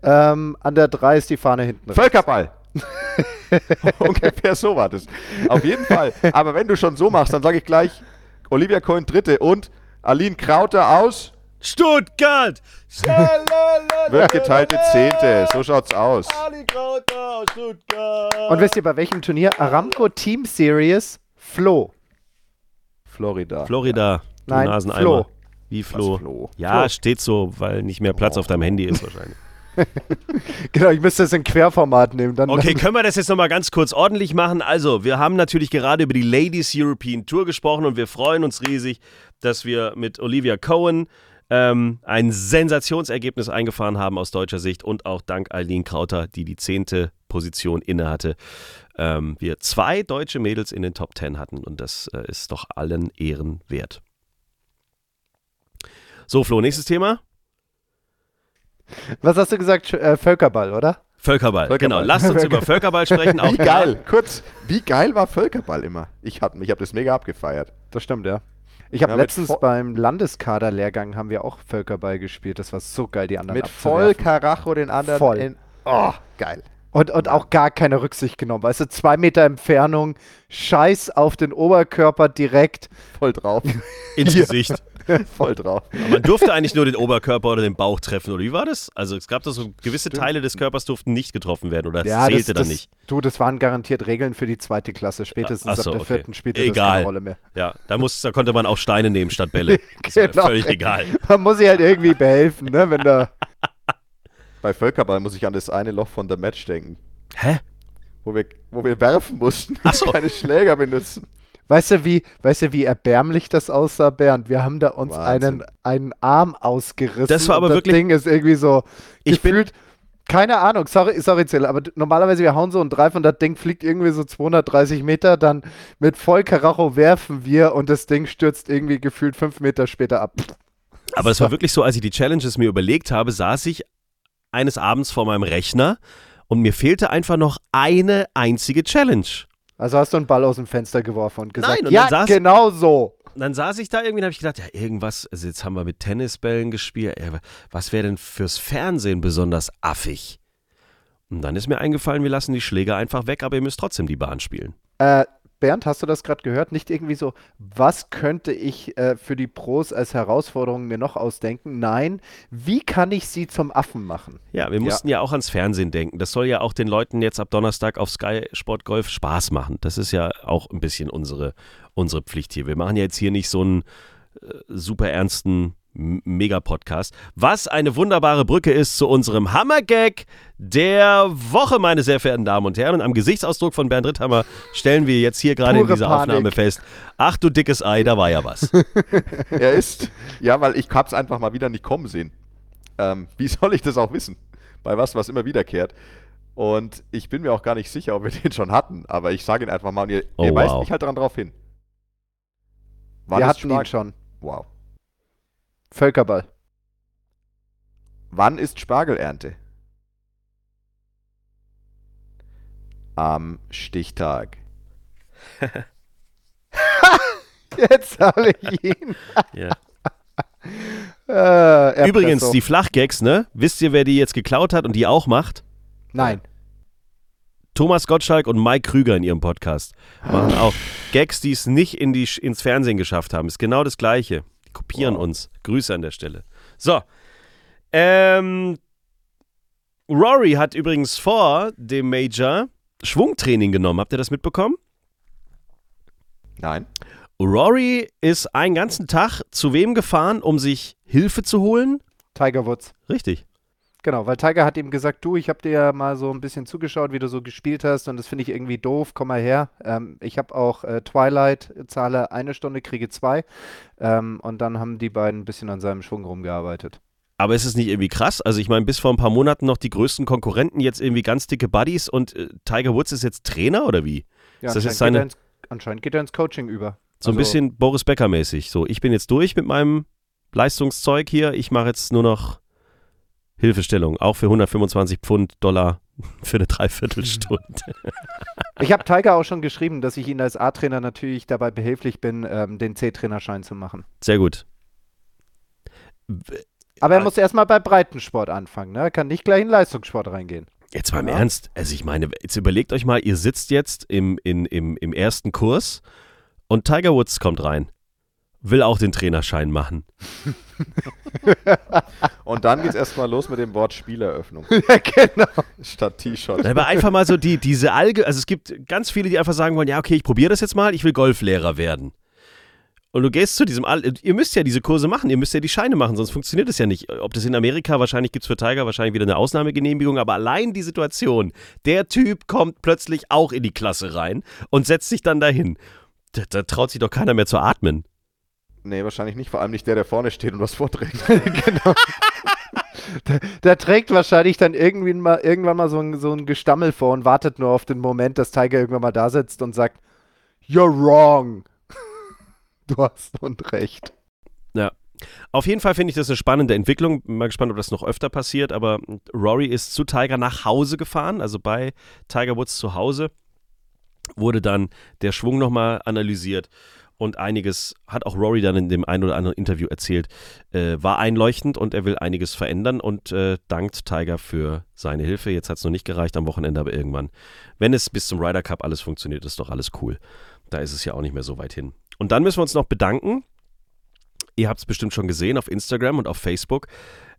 [SPEAKER 4] Ähm, an der 3 ist die Fahne hinten.
[SPEAKER 3] Völkerball. ungefähr so war das. Auf jeden Fall. Aber wenn du schon so machst, dann sage ich gleich Olivia Cohen Dritte und Aline Krauter aus
[SPEAKER 2] Stuttgart!
[SPEAKER 3] Wird geteilte Zehnte, so schaut's aus.
[SPEAKER 4] Und wisst ihr bei welchem Turnier? Aramco Team Series Flo.
[SPEAKER 3] Florida.
[SPEAKER 2] Florida.
[SPEAKER 4] Du Nein, Naseneimer. Flo.
[SPEAKER 2] Wie Flo?
[SPEAKER 3] Flo?
[SPEAKER 2] Ja, Flo. steht so, weil nicht mehr Platz oh. auf deinem Handy ist wahrscheinlich.
[SPEAKER 4] genau, ich müsste das in Querformat nehmen. Dann
[SPEAKER 2] okay, können wir das jetzt nochmal ganz kurz ordentlich machen? Also, wir haben natürlich gerade über die Ladies European Tour gesprochen und wir freuen uns riesig, dass wir mit Olivia Cohen ähm, ein Sensationsergebnis eingefahren haben aus deutscher Sicht und auch dank Eileen Krauter, die die zehnte Position innehatte, ähm, wir zwei deutsche Mädels in den Top Ten hatten und das äh, ist doch allen Ehren wert. So, Flo, nächstes Thema.
[SPEAKER 4] Was hast du gesagt? Äh, Völkerball, oder?
[SPEAKER 2] Völkerball, Völkerball, genau. Lasst uns über Völkerball sprechen.
[SPEAKER 3] wie geil, kurz, wie geil war Völkerball immer? Ich habe ich hab das mega abgefeiert.
[SPEAKER 4] Das stimmt, ja. Ich habe ja, letztens beim Landeskaderlehrgang haben wir auch Völkerball gespielt. Das war so geil, die anderen
[SPEAKER 3] Mit voll Karacho den anderen.
[SPEAKER 4] Voll.
[SPEAKER 3] In, oh, geil.
[SPEAKER 4] Und, und auch gar keine Rücksicht genommen. Weißt du, zwei Meter Entfernung, Scheiß auf den Oberkörper direkt.
[SPEAKER 3] Voll drauf.
[SPEAKER 2] Ins Gesicht.
[SPEAKER 3] Voll drauf.
[SPEAKER 2] Aber man durfte eigentlich nur den Oberkörper oder den Bauch treffen, oder wie war das? Also es gab da so gewisse Teile des Körpers durften nicht getroffen werden oder das zählte dann
[SPEAKER 4] das,
[SPEAKER 2] nicht.
[SPEAKER 4] Du, das waren garantiert Regeln für die zweite Klasse. Spätestens
[SPEAKER 2] so,
[SPEAKER 4] ab der
[SPEAKER 2] okay.
[SPEAKER 4] vierten spielte das
[SPEAKER 2] Egal.
[SPEAKER 4] keine Rolle mehr.
[SPEAKER 2] Ja, da, muss, da konnte man auch Steine nehmen statt Bälle. Das
[SPEAKER 4] Genau.
[SPEAKER 2] völlig egal.
[SPEAKER 4] Man muss sich halt irgendwie behelfen, ne? Wenn da.
[SPEAKER 3] Bei Völkerball muss ich an das eine Loch von der Match denken,
[SPEAKER 2] Hä?
[SPEAKER 3] wo wir, wo wir werfen mussten,
[SPEAKER 2] Ach so.
[SPEAKER 3] keine Schläger benutzen.
[SPEAKER 4] Weißt du, wie, weißt du, wie erbärmlich das aussah, Bernd? Wir haben da uns
[SPEAKER 3] Wahnsinn.
[SPEAKER 4] einen, einen Arm ausgerissen.
[SPEAKER 2] Das war aber
[SPEAKER 4] und
[SPEAKER 2] wirklich-
[SPEAKER 4] Das Ding ist irgendwie so
[SPEAKER 2] Ich bin-
[SPEAKER 4] gefühlt. keine Ahnung, sorry, sorry, Zill, aber normalerweise wir hauen so einen Drive und das Ding fliegt irgendwie so 230 Meter, dann mit Vollkaracho werfen wir und das Ding stürzt irgendwie gefühlt fünf Meter später ab.
[SPEAKER 2] Aber es war wirklich so, als ich die Challenges mir überlegt habe, saß ich eines Abends vor meinem Rechner und mir fehlte einfach noch eine einzige Challenge.
[SPEAKER 4] Also hast du einen Ball aus dem Fenster geworfen und gesagt,
[SPEAKER 2] Nein, und
[SPEAKER 4] ja,
[SPEAKER 2] saß-
[SPEAKER 4] genau so.
[SPEAKER 2] Dann saß ich da irgendwie und habe ich gedacht, ja, irgendwas, also jetzt haben wir mit Tennisbällen gespielt, ja, was wäre denn fürs Fernsehen besonders affig? Und dann ist mir eingefallen, wir lassen die Schläger einfach weg, aber ihr müsst trotzdem die Bahn spielen.
[SPEAKER 4] Äh, Bernd, hast du das gerade gehört? Nicht irgendwie so, was könnte ich äh, für die Pros als Herausforderung mir noch ausdenken? Nein, wie kann ich sie zum Affen machen?
[SPEAKER 2] Ja, wir mussten ja. auch ans Fernsehen denken. Das soll ja auch den Leuten jetzt ab Donnerstag auf Sky Sport Golf Spaß machen. Das ist ja auch ein bisschen unsere, unsere Pflicht hier. Wir machen ja jetzt hier nicht so einen äh, super ernsten Mega-Podcast. Was eine wunderbare Brücke ist zu unserem Hammer-Gag der Woche, meine sehr verehrten Damen und Herren. Und am Gesichtsausdruck von Bernd Ritthammer stellen wir jetzt hier gerade in dieser
[SPEAKER 4] Panik.
[SPEAKER 2] Aufnahme fest. Ach du dickes Ei, da war ja was.
[SPEAKER 3] Er ist, ja, weil ich hab's einfach mal wieder nicht kommen sehen. Ähm, wie soll ich das auch wissen? Bei was, was immer wiederkehrt. Und ich bin mir auch gar nicht sicher, ob wir den schon hatten, aber ich sage ihn einfach mal und ihr,
[SPEAKER 2] Oh,
[SPEAKER 3] ihr weist
[SPEAKER 2] wow.
[SPEAKER 3] mich halt daran drauf hin. Wann
[SPEAKER 4] wir hatten ihn
[SPEAKER 3] Sparg-
[SPEAKER 4] schon.
[SPEAKER 3] Wow.
[SPEAKER 4] Völkerball.
[SPEAKER 3] Wann ist Spargelernte? Am Stichtag.
[SPEAKER 4] Jetzt habe ich ihn.
[SPEAKER 2] Ja.
[SPEAKER 4] Äh,
[SPEAKER 2] Übrigens, die Flachgags, ne? Wisst ihr, wer die jetzt geklaut hat und die auch macht?
[SPEAKER 4] Nein.
[SPEAKER 2] Thomas Gottschalk und Mike Krüger in ihrem Podcast machen auch Gags, die es nicht in die, ins Fernsehen geschafft haben. Ist genau das Gleiche. Die kopieren uns. Grüße an der Stelle. So. Ähm, Rory hat übrigens vor dem Major Schwungtraining genommen. Habt ihr das mitbekommen?
[SPEAKER 3] Nein.
[SPEAKER 2] Rory ist einen ganzen Tag zu wem gefahren, um sich Hilfe zu holen?
[SPEAKER 4] Tiger Woods.
[SPEAKER 2] Richtig.
[SPEAKER 4] Genau, weil Tiger hat ihm gesagt, du, ich habe dir ja mal so ein bisschen zugeschaut, wie du so gespielt hast und das finde ich irgendwie doof, komm mal her. Ähm, ich habe auch äh, Twilight, zahle eine Stunde, kriege zwei. Ähm, und dann haben die beiden ein bisschen an seinem Schwung rumgearbeitet.
[SPEAKER 2] Aber ist es nicht irgendwie krass? Also ich meine, bis vor ein paar Monaten noch die größten Konkurrenten, jetzt irgendwie ganz dicke Buddies und äh, Tiger Woods ist jetzt Trainer oder wie?
[SPEAKER 4] Ja,
[SPEAKER 2] Ist das jetzt
[SPEAKER 4] anscheinend, geht
[SPEAKER 2] seine-
[SPEAKER 4] er ins, anscheinend geht er ins Coaching über.
[SPEAKER 2] So ein
[SPEAKER 4] Also,
[SPEAKER 2] bisschen Boris Becker mäßig. So, ich bin jetzt durch mit meinem Leistungszeug hier. Ich mache jetzt nur noch Hilfestellung, auch für 125 Pfund Dollar für eine Dreiviertelstunde.
[SPEAKER 4] Ich habe Tiger auch schon geschrieben, dass ich ihn als A-Trainer natürlich dabei behilflich bin, ähm, den C-Trainerschein zu machen.
[SPEAKER 2] Sehr gut.
[SPEAKER 4] Aber er
[SPEAKER 2] Ah.
[SPEAKER 4] muss erstmal bei Breitensport anfangen, ne? Er kann nicht gleich in Leistungssport reingehen.
[SPEAKER 2] Jetzt mal im
[SPEAKER 4] Ja.
[SPEAKER 2] Ernst. Also ich meine, jetzt überlegt euch mal, ihr sitzt jetzt im, in, im, im ersten Kurs und Tiger Woods kommt rein. Will auch den Trainerschein machen.
[SPEAKER 3] Und dann geht's erstmal los mit dem Wort Spieleröffnung
[SPEAKER 4] ja, genau.
[SPEAKER 3] statt T-Shirt.
[SPEAKER 2] Aber einfach mal so die, diese Alge, also es gibt ganz viele, die einfach sagen wollen, ja, okay, ich probiere das jetzt mal, ich will Golflehrer werden. Und du gehst zu diesem, Al ihr müsst ja diese Kurse machen, ihr müsst ja die Scheine machen, sonst funktioniert es ja nicht. Ob das in Amerika, wahrscheinlich gibt es für Tiger wahrscheinlich wieder eine Ausnahmegenehmigung, aber allein die Situation, der Typ kommt plötzlich auch in die Klasse rein und setzt sich dann dahin. Da, da traut sich doch keiner mehr zu atmen.
[SPEAKER 3] Nee, wahrscheinlich nicht. Vor allem nicht der, der vorne steht und was vorträgt.
[SPEAKER 4] genau. Der, der trägt wahrscheinlich dann irgendwie mal, irgendwann mal so ein, so ein Gestammel vor und wartet nur auf den Moment, dass Tiger irgendwann mal da sitzt und sagt, You're wrong. Du hast Unrecht.
[SPEAKER 2] Ja. Auf jeden Fall finde ich das eine spannende Entwicklung. Bin mal gespannt, ob das noch öfter passiert. Aber Rory ist zu Tiger nach Hause gefahren, also bei Tiger Woods zu Hause. Wurde dann der Schwung nochmal analysiert und einiges hat auch Rory dann in dem ein oder anderen Interview erzählt, äh, war einleuchtend und er will einiges verändern und äh, dankt Tiger für seine Hilfe. Jetzt hat es noch nicht gereicht am Wochenende, aber irgendwann, wenn es bis zum Ryder Cup alles funktioniert, ist doch alles cool. Da ist es ja auch nicht mehr so weit hin. Und dann müssen wir uns noch bedanken ihr habt es bestimmt schon gesehen auf Instagram und auf Facebook.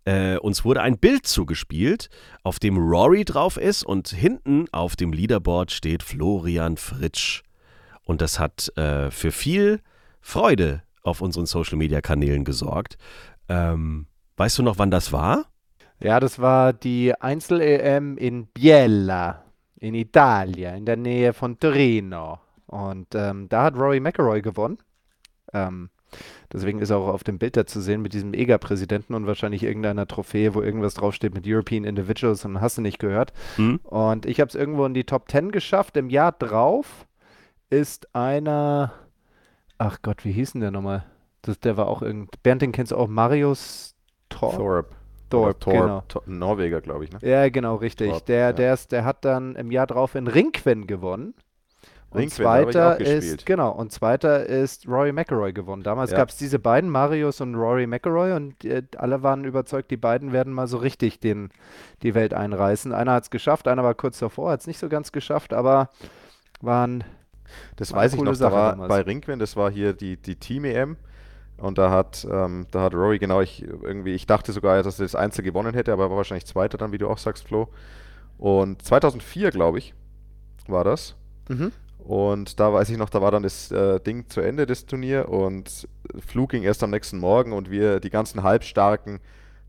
[SPEAKER 2] Äh, uns wurde ein Bild zugespielt, auf dem Rory drauf ist und hinten auf dem Leaderboard steht Florian Fritsch. Und das hat äh, für viel Freude auf unseren Social Media Kanälen gesorgt. Ähm, weißt du noch, wann das war?
[SPEAKER 4] Ja, das war die Einzel-EM in Biella, in Italien, in der Nähe von Torino. Und ähm, da hat Rory McIlroy gewonnen. Ähm, deswegen ist er auch auf dem Bild da zu sehen mit diesem EGA-Präsidenten und wahrscheinlich irgendeiner Trophäe, wo irgendwas draufsteht mit European Individuals und hast du nicht gehört.
[SPEAKER 2] Hm?
[SPEAKER 4] Und ich habe es irgendwo in die Top 10 geschafft. Im Jahr drauf ist einer, ach Gott, wie hieß denn der nochmal? Das, der war auch irgend, Bernd, den kennst du auch, Marius Thorpe.
[SPEAKER 3] Thorpe.
[SPEAKER 4] Thorpe,
[SPEAKER 3] Thorpe,
[SPEAKER 4] genau.
[SPEAKER 3] Thor- Norweger, glaube ich, ne?
[SPEAKER 4] Ja, genau, richtig.
[SPEAKER 3] Thorpe,
[SPEAKER 4] der,
[SPEAKER 3] ja.
[SPEAKER 4] der, ist, der hat dann im Jahr drauf in Ringquen gewonnen. Und
[SPEAKER 3] Ringquen,
[SPEAKER 4] zweiter ist, genau, und zweiter ist Rory McIlroy gewonnen. Damals
[SPEAKER 3] Ja.
[SPEAKER 4] gab es diese beiden, Marius und Rory McIlroy, und äh, alle waren überzeugt, die beiden werden mal so richtig den, die Welt einreißen. Einer hat es geschafft, einer war kurz davor, hat es nicht so ganz geschafft, aber waren
[SPEAKER 3] Das
[SPEAKER 4] War
[SPEAKER 3] weiß ich noch,
[SPEAKER 4] Sache
[SPEAKER 3] da war
[SPEAKER 4] damals.
[SPEAKER 3] bei Ringquen, das war hier die, die Team-EM und da hat, ähm, da hat Rory, genau, ich irgendwie, ich dachte sogar, dass er das Einzel gewonnen hätte, aber er war wahrscheinlich Zweiter dann, wie du auch sagst, Flo. Und 2004, glaube ich, war das.
[SPEAKER 4] Mhm.
[SPEAKER 3] Und da weiß ich noch, da war dann das äh, Ding zu Ende, das Turnier und Flug ging erst am nächsten Morgen und wir, die ganzen Halbstarken,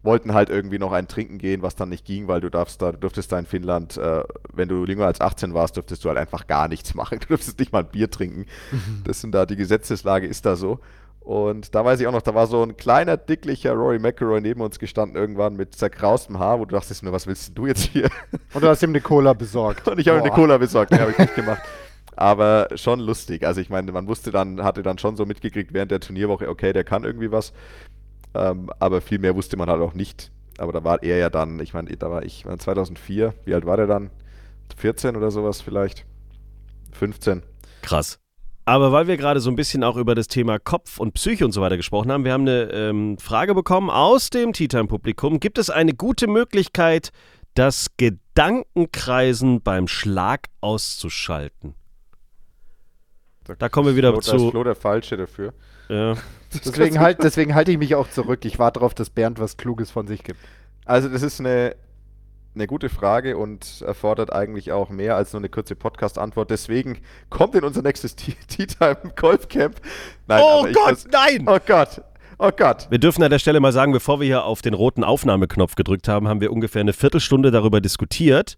[SPEAKER 3] wollten halt irgendwie noch ein Trinken gehen, was dann nicht ging, weil du darfst da, du durftest da in Finnland, äh, wenn du jünger als 18 warst, durftest du halt einfach gar nichts machen. Du durftest nicht mal ein Bier trinken. Das sind da, die Gesetzeslage ist da so. Und da weiß ich auch noch, da war so ein kleiner, dicklicher Rory McIlroy neben uns gestanden irgendwann mit zerkraustem Haar, wo du dachtest nur, was willst du jetzt hier?
[SPEAKER 4] Und du hast ihm eine Cola besorgt.
[SPEAKER 3] Und ich habe ihm eine. Cola besorgt, die habe ich nicht gemacht. Aber schon lustig. Also ich meine, man wusste dann, hatte dann schon so mitgekriegt während der Turnierwoche, okay, der kann irgendwie was. Ähm, aber viel mehr wusste man halt auch nicht. Aber da war er ja dann, ich meine, da war ich, ich meine, 2004, wie alt war der dann? 14 oder sowas vielleicht? 15.
[SPEAKER 2] Krass. Aber weil wir gerade so ein bisschen auch über das Thema Kopf und Psyche und so weiter gesprochen haben, wir haben eine ähm, Frage bekommen aus dem Tea Time Publikum. Gibt es eine gute Möglichkeit, das Gedankenkreisen beim Schlag auszuschalten? Da kommen wir wieder
[SPEAKER 3] Flo, Da ist
[SPEAKER 2] zu.
[SPEAKER 3] Flo der Falsche dafür.
[SPEAKER 2] Ja.
[SPEAKER 4] Deswegen, halt, deswegen halte ich mich auch zurück. Ich warte darauf, dass Bernd was Kluges von sich gibt.
[SPEAKER 3] Also das ist eine, eine gute Frage und erfordert eigentlich auch mehr als nur eine kurze Podcast-Antwort. Deswegen kommt in unser nächstes Tea Tea Time Golf Camp. Nein,
[SPEAKER 2] oh Gott,
[SPEAKER 3] vers-
[SPEAKER 2] nein!
[SPEAKER 3] Oh Gott, oh Gott.
[SPEAKER 2] Wir dürfen an der Stelle mal sagen, bevor wir hier auf den roten Aufnahmeknopf gedrückt haben, haben wir ungefähr eine Viertelstunde darüber diskutiert.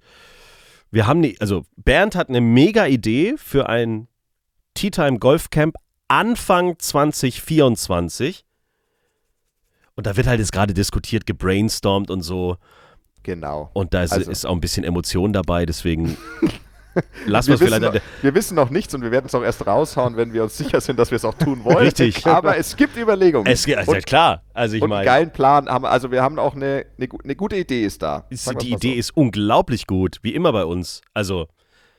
[SPEAKER 2] Wir haben, nie, also Bernd hat eine mega Idee für ein Tea Time Golf Camp Anfang 2024. Und da wird halt jetzt gerade diskutiert, gebrainstormt und so.
[SPEAKER 3] Genau.
[SPEAKER 2] Und da ist,
[SPEAKER 3] Also-
[SPEAKER 2] ist auch ein bisschen Emotion dabei, deswegen lassen wir
[SPEAKER 3] wissen, noch, wir wissen noch nichts und wir werden es auch erst raushauen, wenn wir uns sicher sind, dass wir es auch tun wollen.
[SPEAKER 2] Richtig.
[SPEAKER 3] Aber es gibt Überlegungen.
[SPEAKER 2] Es, also, ja,
[SPEAKER 3] und,
[SPEAKER 2] klar, also ich
[SPEAKER 3] und einen geilen Plan haben. Also wir haben auch eine, eine, eine gute Idee ist da.
[SPEAKER 2] ist- die
[SPEAKER 3] mal so.
[SPEAKER 2] Idee ist unglaublich gut, wie immer bei uns. Also,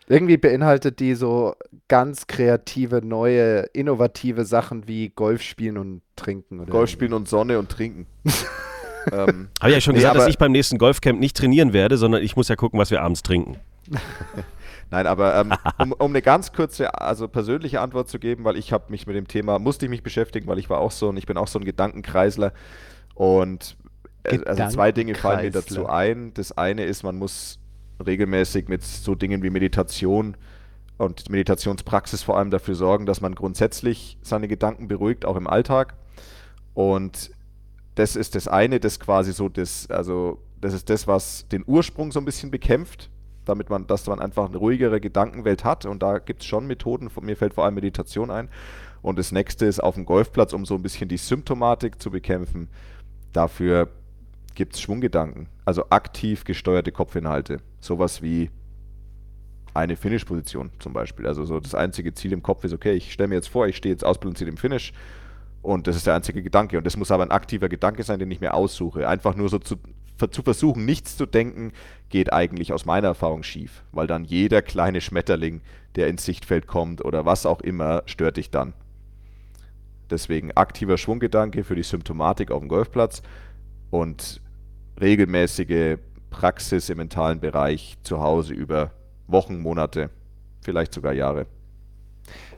[SPEAKER 4] Irgendwie beinhaltet die so ganz kreative, neue, innovative Sachen wie Golf spielen und trinken. Oder
[SPEAKER 3] Golf spielen und Sonne und trinken. ähm,
[SPEAKER 2] habe ich ja schon
[SPEAKER 3] Nee,
[SPEAKER 2] gesagt, dass
[SPEAKER 3] aber-
[SPEAKER 2] ich beim nächsten Golfcamp nicht trainieren werde, sondern ich muss ja gucken, was wir abends trinken.
[SPEAKER 3] Nein, aber ähm, um, um eine ganz kurze, also persönliche Antwort zu geben, weil ich habe mich mit dem Thema, musste ich mich beschäftigen, weil ich war auch so ein, ich bin auch so ein Gedankenkreisler und äh, also zwei Dinge fallen mir dazu ein. Das eine ist, man muss regelmäßig mit so Dingen wie Meditation und Meditationspraxis vor allem dafür sorgen, dass man grundsätzlich seine Gedanken beruhigt, auch im Alltag. Und das ist das eine, das quasi so das, also das ist das, was den Ursprung so ein bisschen bekämpft, damit man, dass man einfach eine ruhigere Gedankenwelt hat. Und da gibt es schon Methoden, mir fällt vor allem Meditation ein. Und das nächste ist auf dem Golfplatz, um so ein bisschen die Symptomatik zu bekämpfen. Dafür gibt es Schwunggedanken, also aktiv gesteuerte Kopfinhalte. Sowas wie eine Finish-Position zum Beispiel. Also so das einzige Ziel im Kopf ist, okay, ich stelle mir jetzt vor, ich stehe jetzt ausbalanciert im Finish und das ist der einzige Gedanke. Und das muss aber ein aktiver Gedanke sein, den ich mir aussuche. Einfach nur so zu, zu versuchen, nichts zu denken, geht eigentlich aus meiner Erfahrung schief, weil dann jeder kleine Schmetterling, der ins Sichtfeld kommt oder was auch immer, stört dich dann. Deswegen aktiver Schwunggedanke für die Symptomatik auf dem Golfplatz und regelmäßige Praxis im mentalen Bereich zu Hause über Wochen, Monate, vielleicht sogar Jahre.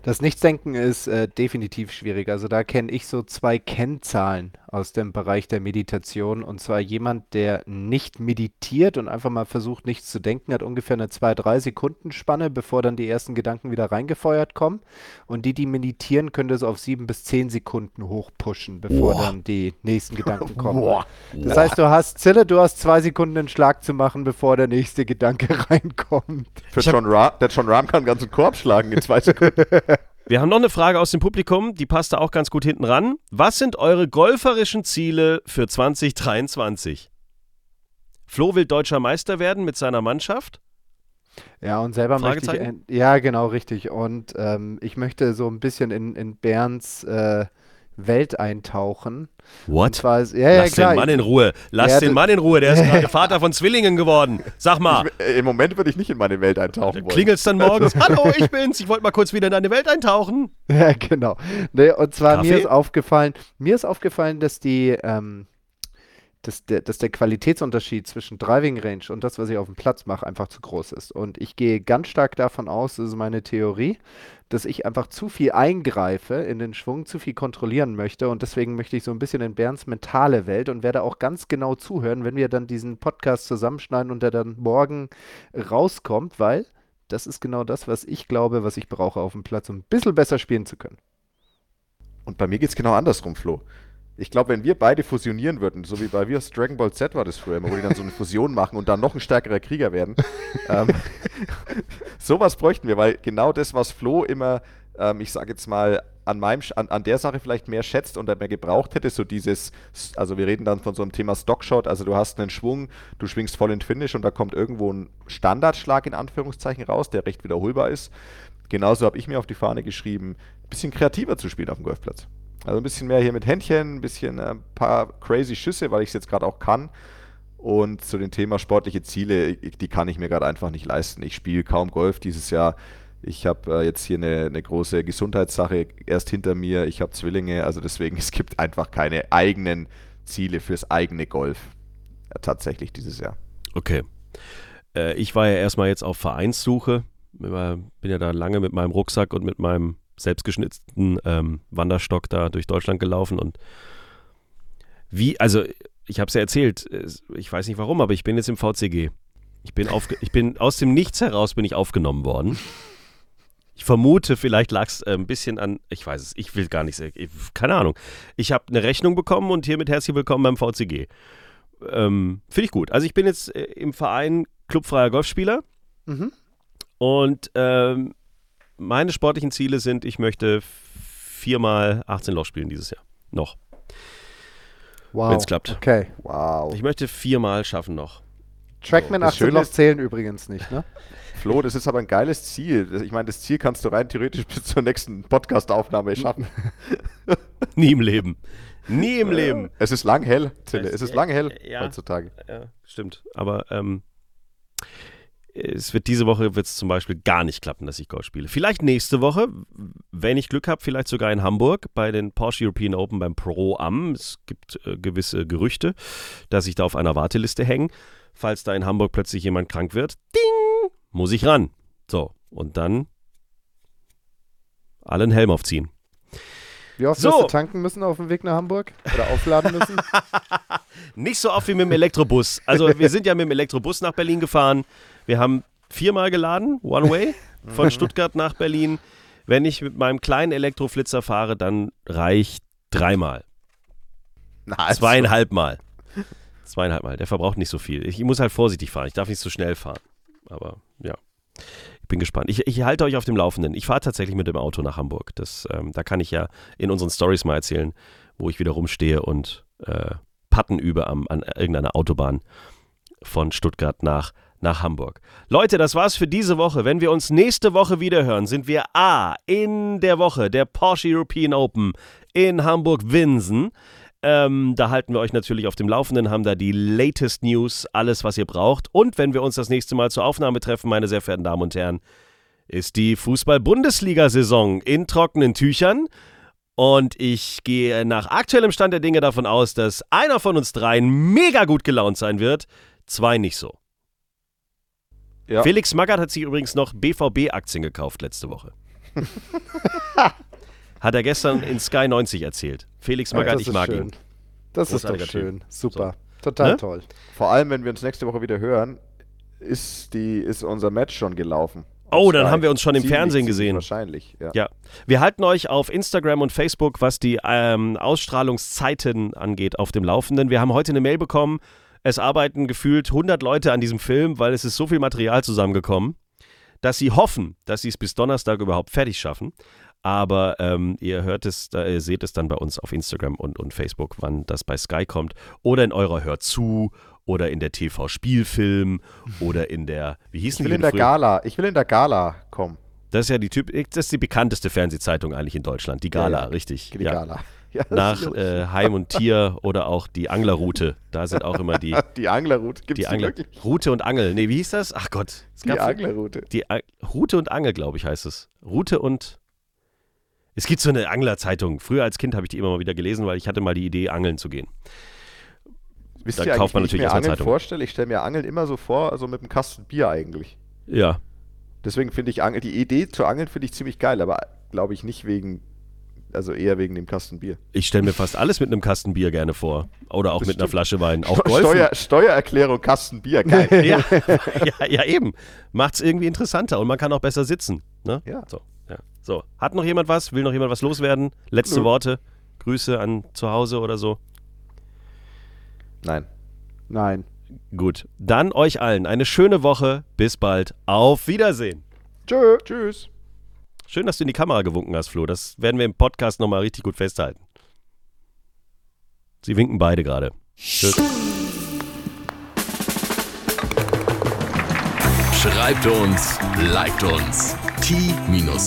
[SPEAKER 4] Das Nichtsdenken ist äh, definitiv schwierig. Also da kenne ich so zwei Kennzahlen aus dem Bereich der Meditation. Und zwar jemand, der nicht meditiert und einfach mal versucht, nichts zu denken, hat ungefähr eine 2-3 Sekunden Spanne, bevor dann die ersten Gedanken wieder reingefeuert kommen. Und die, die meditieren, können das auf 7 bis 10 Sekunden hochpushen, bevor
[SPEAKER 2] Boah.
[SPEAKER 4] dann die nächsten Gedanken kommen.
[SPEAKER 3] Boah.
[SPEAKER 4] Das heißt, du hast Zille, du hast zwei Sekunden einen Schlag zu machen, bevor der nächste Gedanke reinkommt.
[SPEAKER 3] Für John Rahm, der John Rahm kann einen ganzen Korb schlagen in zwei Sekunden.
[SPEAKER 2] Wir haben noch eine Frage aus dem Publikum, die passt da auch ganz gut hinten ran. Was sind eure golferischen Ziele für 2023? Flo will deutscher Meister werden mit seiner Mannschaft.
[SPEAKER 4] Ja, und selber möchte ich. Ja, genau, richtig. Und ähm, ich möchte so ein bisschen in, in Bernds äh, Welt eintauchen.
[SPEAKER 2] What?
[SPEAKER 4] zwar ist, ja, ja,
[SPEAKER 2] Lass
[SPEAKER 4] klar.
[SPEAKER 2] den Mann in Ruhe. Lass
[SPEAKER 4] Ja,
[SPEAKER 2] den Mann in Ruhe. Der ist gerade Vater von Zwillingen geworden. Sag mal,
[SPEAKER 3] Ich, äh, Im Moment würde ich nicht in meine Welt eintauchen wollen.
[SPEAKER 2] klingelt's dann morgens? Hallo, ich bin's. Ich wollte mal kurz wieder in deine Welt eintauchen.
[SPEAKER 4] Ja, genau. Nee, und zwar mir
[SPEAKER 2] Kaffee?
[SPEAKER 4] ist aufgefallen, mir ist aufgefallen, dass die, ähm, dass der, dass der Qualitätsunterschied zwischen Driving Range und das, was ich auf dem Platz mache, einfach zu groß ist. Und ich gehe ganz stark davon aus, das ist meine Theorie, dass ich einfach zu viel eingreife in den Schwung, zu viel kontrollieren möchte. Und deswegen möchte ich so ein bisschen in Bernds mentale Welt und werde auch ganz genau zuhören, wenn wir dann diesen Podcast zusammenschneiden und der dann morgen rauskommt, weil das ist genau das, was ich glaube, was ich brauche auf dem Platz, um ein bisschen besser spielen zu können.
[SPEAKER 3] Und bei mir geht es genau andersrum, Flo. Ich glaube, wenn wir beide fusionieren würden, so wie bei wir aus Dragon Ball Z war das früher immer, wo die dann so eine Fusion machen und dann noch ein stärkerer Krieger werden. ähm, sowas bräuchten wir, weil genau das, was Flo immer, ähm, ich sage jetzt mal, an, meinem, an, an der Sache vielleicht mehr schätzt und mehr gebraucht hätte, so dieses, also wir reden dann von so einem Thema Stockshot, also du hast einen Schwung, du schwingst voll in Finish und da kommt irgendwo ein Standardschlag in Anführungszeichen raus, der recht wiederholbar ist. Genauso habe ich mir auf die Fahne geschrieben, ein bisschen kreativer zu spielen auf dem Golfplatz. Also ein bisschen mehr hier mit Händchen, ein bisschen ein paar crazy Schüsse, weil ich es jetzt gerade auch kann. Und zu dem Thema sportliche Ziele, die kann ich mir gerade einfach nicht leisten. Ich spiele kaum Golf dieses Jahr. Ich habe äh, jetzt hier eine, eine große Gesundheitssache erst hinter mir. Ich habe Zwillinge, also deswegen, es gibt einfach keine eigenen Ziele fürs eigene Golf. Ja, tatsächlich dieses Jahr.
[SPEAKER 2] Okay. Äh, ich war ja erstmal jetzt auf Vereinssuche. Bin ja da lange mit meinem Rucksack und mit meinem selbstgeschnitzten ähm, Wanderstock da durch Deutschland gelaufen und wie, also ich habe es ja erzählt, ich weiß nicht warum, aber ich bin jetzt im VCG. Ich bin, aufge ich bin aus dem Nichts heraus bin ich aufgenommen worden. Ich vermute, vielleicht lag es äh, ein bisschen an, ich weiß es, ich will gar nicht ich- keine Ahnung. Ich habe eine Rechnung bekommen und hiermit herzlich willkommen beim VCG. Ähm, Finde ich gut. Also ich bin jetzt äh, im Verein Clubfreier Golfspieler
[SPEAKER 4] Mhm.
[SPEAKER 2] und ähm, meine sportlichen Ziele sind, ich möchte viermal 18 Loch spielen dieses Jahr. Noch.
[SPEAKER 4] Wow.
[SPEAKER 2] Wenn's klappt.
[SPEAKER 4] Okay.
[SPEAKER 3] Wow.
[SPEAKER 2] Ich möchte viermal schaffen noch.
[SPEAKER 4] Trackman
[SPEAKER 3] Das
[SPEAKER 4] 18
[SPEAKER 3] Schöne
[SPEAKER 4] Loch zählen übrigens nicht, ne?
[SPEAKER 3] Flo, das ist aber ein geiles Ziel. Ich meine, das Ziel kannst du rein theoretisch bis zur nächsten Podcast-Aufnahme schaffen.
[SPEAKER 2] Nie im Leben. Nie im Leben.
[SPEAKER 3] Es ist lang hell, Zille. Es ist lang hell
[SPEAKER 2] Ja.
[SPEAKER 3] heutzutage.
[SPEAKER 2] Ja, stimmt. Aber ähm, es wird diese Woche wird es zum Beispiel gar nicht klappen, dass ich Golf spiele. Vielleicht nächste Woche, wenn ich Glück habe, vielleicht sogar in Hamburg bei den Porsche European Open beim Pro Am. Es gibt äh, gewisse Gerüchte, dass ich da auf einer Warteliste hänge. Falls da in Hamburg plötzlich jemand krank wird, ding, muss ich ran. So, und dann alle einen Helm aufziehen.
[SPEAKER 4] Wie oft
[SPEAKER 2] So.
[SPEAKER 4] wirst du tanken müssen auf dem Weg nach Hamburg? Oder aufladen müssen?
[SPEAKER 2] Nicht so oft wie mit dem Elektrobus. Also wir sind ja mit dem Elektrobus nach Berlin gefahren. Wir haben viermal geladen, One Way, von Stuttgart nach Berlin. Wenn ich mit meinem kleinen Elektroflitzer fahre, dann reicht dreimal.
[SPEAKER 3] Na, also,
[SPEAKER 2] Zweieinhalb Mal. Zweieinhalb Mal. Der verbraucht nicht so viel. Ich muss halt vorsichtig fahren. Ich darf nicht so schnell fahren. Aber ja. Ich bin gespannt. Ich, ich halte euch auf dem Laufenden. Ich fahre tatsächlich mit dem Auto nach Hamburg. Das, ähm, da kann ich ja in unseren Stories mal erzählen, wo ich wieder rumstehe und äh, Patten übe am, an irgendeiner Autobahn von Stuttgart nach, nach Hamburg. Leute, das war's für diese Woche. Wenn wir uns nächste Woche wieder hören, sind wir A in der Woche der Porsche European Open in Hamburg-Winsen. Ähm, da halten wir euch natürlich auf dem Laufenden, haben da die latest News, alles, was ihr braucht. Und wenn wir uns das nächste Mal zur Aufnahme treffen, meine sehr verehrten Damen und Herren, ist die Fußball-Bundesliga-Saison in trockenen Tüchern. Und ich gehe nach aktuellem Stand der Dinge davon aus, dass einer von uns dreien mega gut gelaunt sein wird, zwei nicht so.
[SPEAKER 3] Ja.
[SPEAKER 2] Felix Magath hat sich übrigens noch BVB-Aktien gekauft letzte Woche. Hat er gestern in Sky 90 erzählt. Felix Magath, ich
[SPEAKER 4] ist
[SPEAKER 2] mag
[SPEAKER 4] schön.
[SPEAKER 2] ihn.
[SPEAKER 4] Das ist doch
[SPEAKER 2] Großartiger Typ.
[SPEAKER 4] schön. Super. Total
[SPEAKER 2] Ne?
[SPEAKER 4] toll.
[SPEAKER 3] Vor allem, wenn wir uns nächste Woche wieder hören, ist, die, ist unser Match schon gelaufen.
[SPEAKER 2] Oh, dann haben wir uns schon im
[SPEAKER 3] Ziemlich,
[SPEAKER 2] Fernsehen gesehen.
[SPEAKER 3] Wahrscheinlich, ja.
[SPEAKER 2] Ja, wir halten euch auf Instagram und Facebook, was die ähm, Ausstrahlungszeiten angeht, auf dem Laufenden. Wir haben heute eine Mail bekommen. Es arbeiten gefühlt 100 Leute an diesem Film, weil es ist so viel Material zusammengekommen, dass sie hoffen, dass sie es bis Donnerstag überhaupt fertig schaffen. Aber ähm, ihr hört es, ihr seht es dann bei uns auf Instagram und, und Facebook, wann das bei Sky kommt. Oder in eurer Hör zu oder in der TV-Spielfilm oder in der, wie hießen
[SPEAKER 3] Ich will in der
[SPEAKER 2] früher?
[SPEAKER 3] Gala, ich will in der Gala kommen.
[SPEAKER 2] Das ist ja die Typ, das ist die bekannteste Fernsehzeitung eigentlich in Deutschland. Die Gala,
[SPEAKER 3] Ja, ja.
[SPEAKER 2] richtig.
[SPEAKER 3] Die
[SPEAKER 2] ja.
[SPEAKER 3] Gala.
[SPEAKER 2] Nach äh, Heim und Tier oder auch die Anglerroute. Da sind auch immer die,
[SPEAKER 3] die Anglerroute. Gibt
[SPEAKER 2] die
[SPEAKER 3] es
[SPEAKER 2] Angler.
[SPEAKER 3] wirklich?
[SPEAKER 2] Route und Angel. Nee, wie hieß das? Ach Gott. Es
[SPEAKER 3] Die Anglerroute.
[SPEAKER 2] Die A Route und Angel, glaube ich, heißt es. Route und. Es gibt so eine Anglerzeitung. Früher als Kind habe ich die immer mal wieder gelesen, weil ich hatte mal die Idee, angeln zu gehen.
[SPEAKER 3] Wisst
[SPEAKER 2] Dann
[SPEAKER 3] ihr
[SPEAKER 2] kauft man natürlich erstmal
[SPEAKER 3] Angeln
[SPEAKER 2] Zeitung.
[SPEAKER 3] vorstelle? Ich stelle mir Angeln immer so vor, also mit einem Kasten Bier eigentlich.
[SPEAKER 2] Ja.
[SPEAKER 3] Deswegen finde ich Angel, die Idee zu Angeln finde ich ziemlich geil, aber glaube ich nicht wegen, also eher wegen dem Kasten Bier.
[SPEAKER 2] Ich stelle mir fast alles mit einem Kasten Bier gerne vor. Oder auch
[SPEAKER 3] Das
[SPEAKER 2] mit einer
[SPEAKER 3] stimmt.
[SPEAKER 2] Flasche Wein. Auch Golfen.
[SPEAKER 3] Steuer, Steuererklärung, Kasten Bier, geil.
[SPEAKER 2] ja, ja, ja, eben. Macht es irgendwie interessanter und man kann auch besser sitzen. Ne?
[SPEAKER 3] Ja.
[SPEAKER 2] So, ja. so, hat noch jemand was? Will noch jemand was loswerden? Letzte
[SPEAKER 3] Nö.
[SPEAKER 2] Worte? Grüße an zu Hause oder so?
[SPEAKER 3] Nein.
[SPEAKER 4] Nein.
[SPEAKER 2] Gut. Dann euch allen eine schöne Woche. Bis bald. Auf Wiedersehen.
[SPEAKER 3] Tschö. Tschüss.
[SPEAKER 2] Schön, dass du in die Kamera gewunken hast, Flo. Das werden wir im Podcast nochmal richtig gut festhalten. Sie winken beide gerade. Tschüss.
[SPEAKER 1] Schreibt uns, liked uns. t-time.golf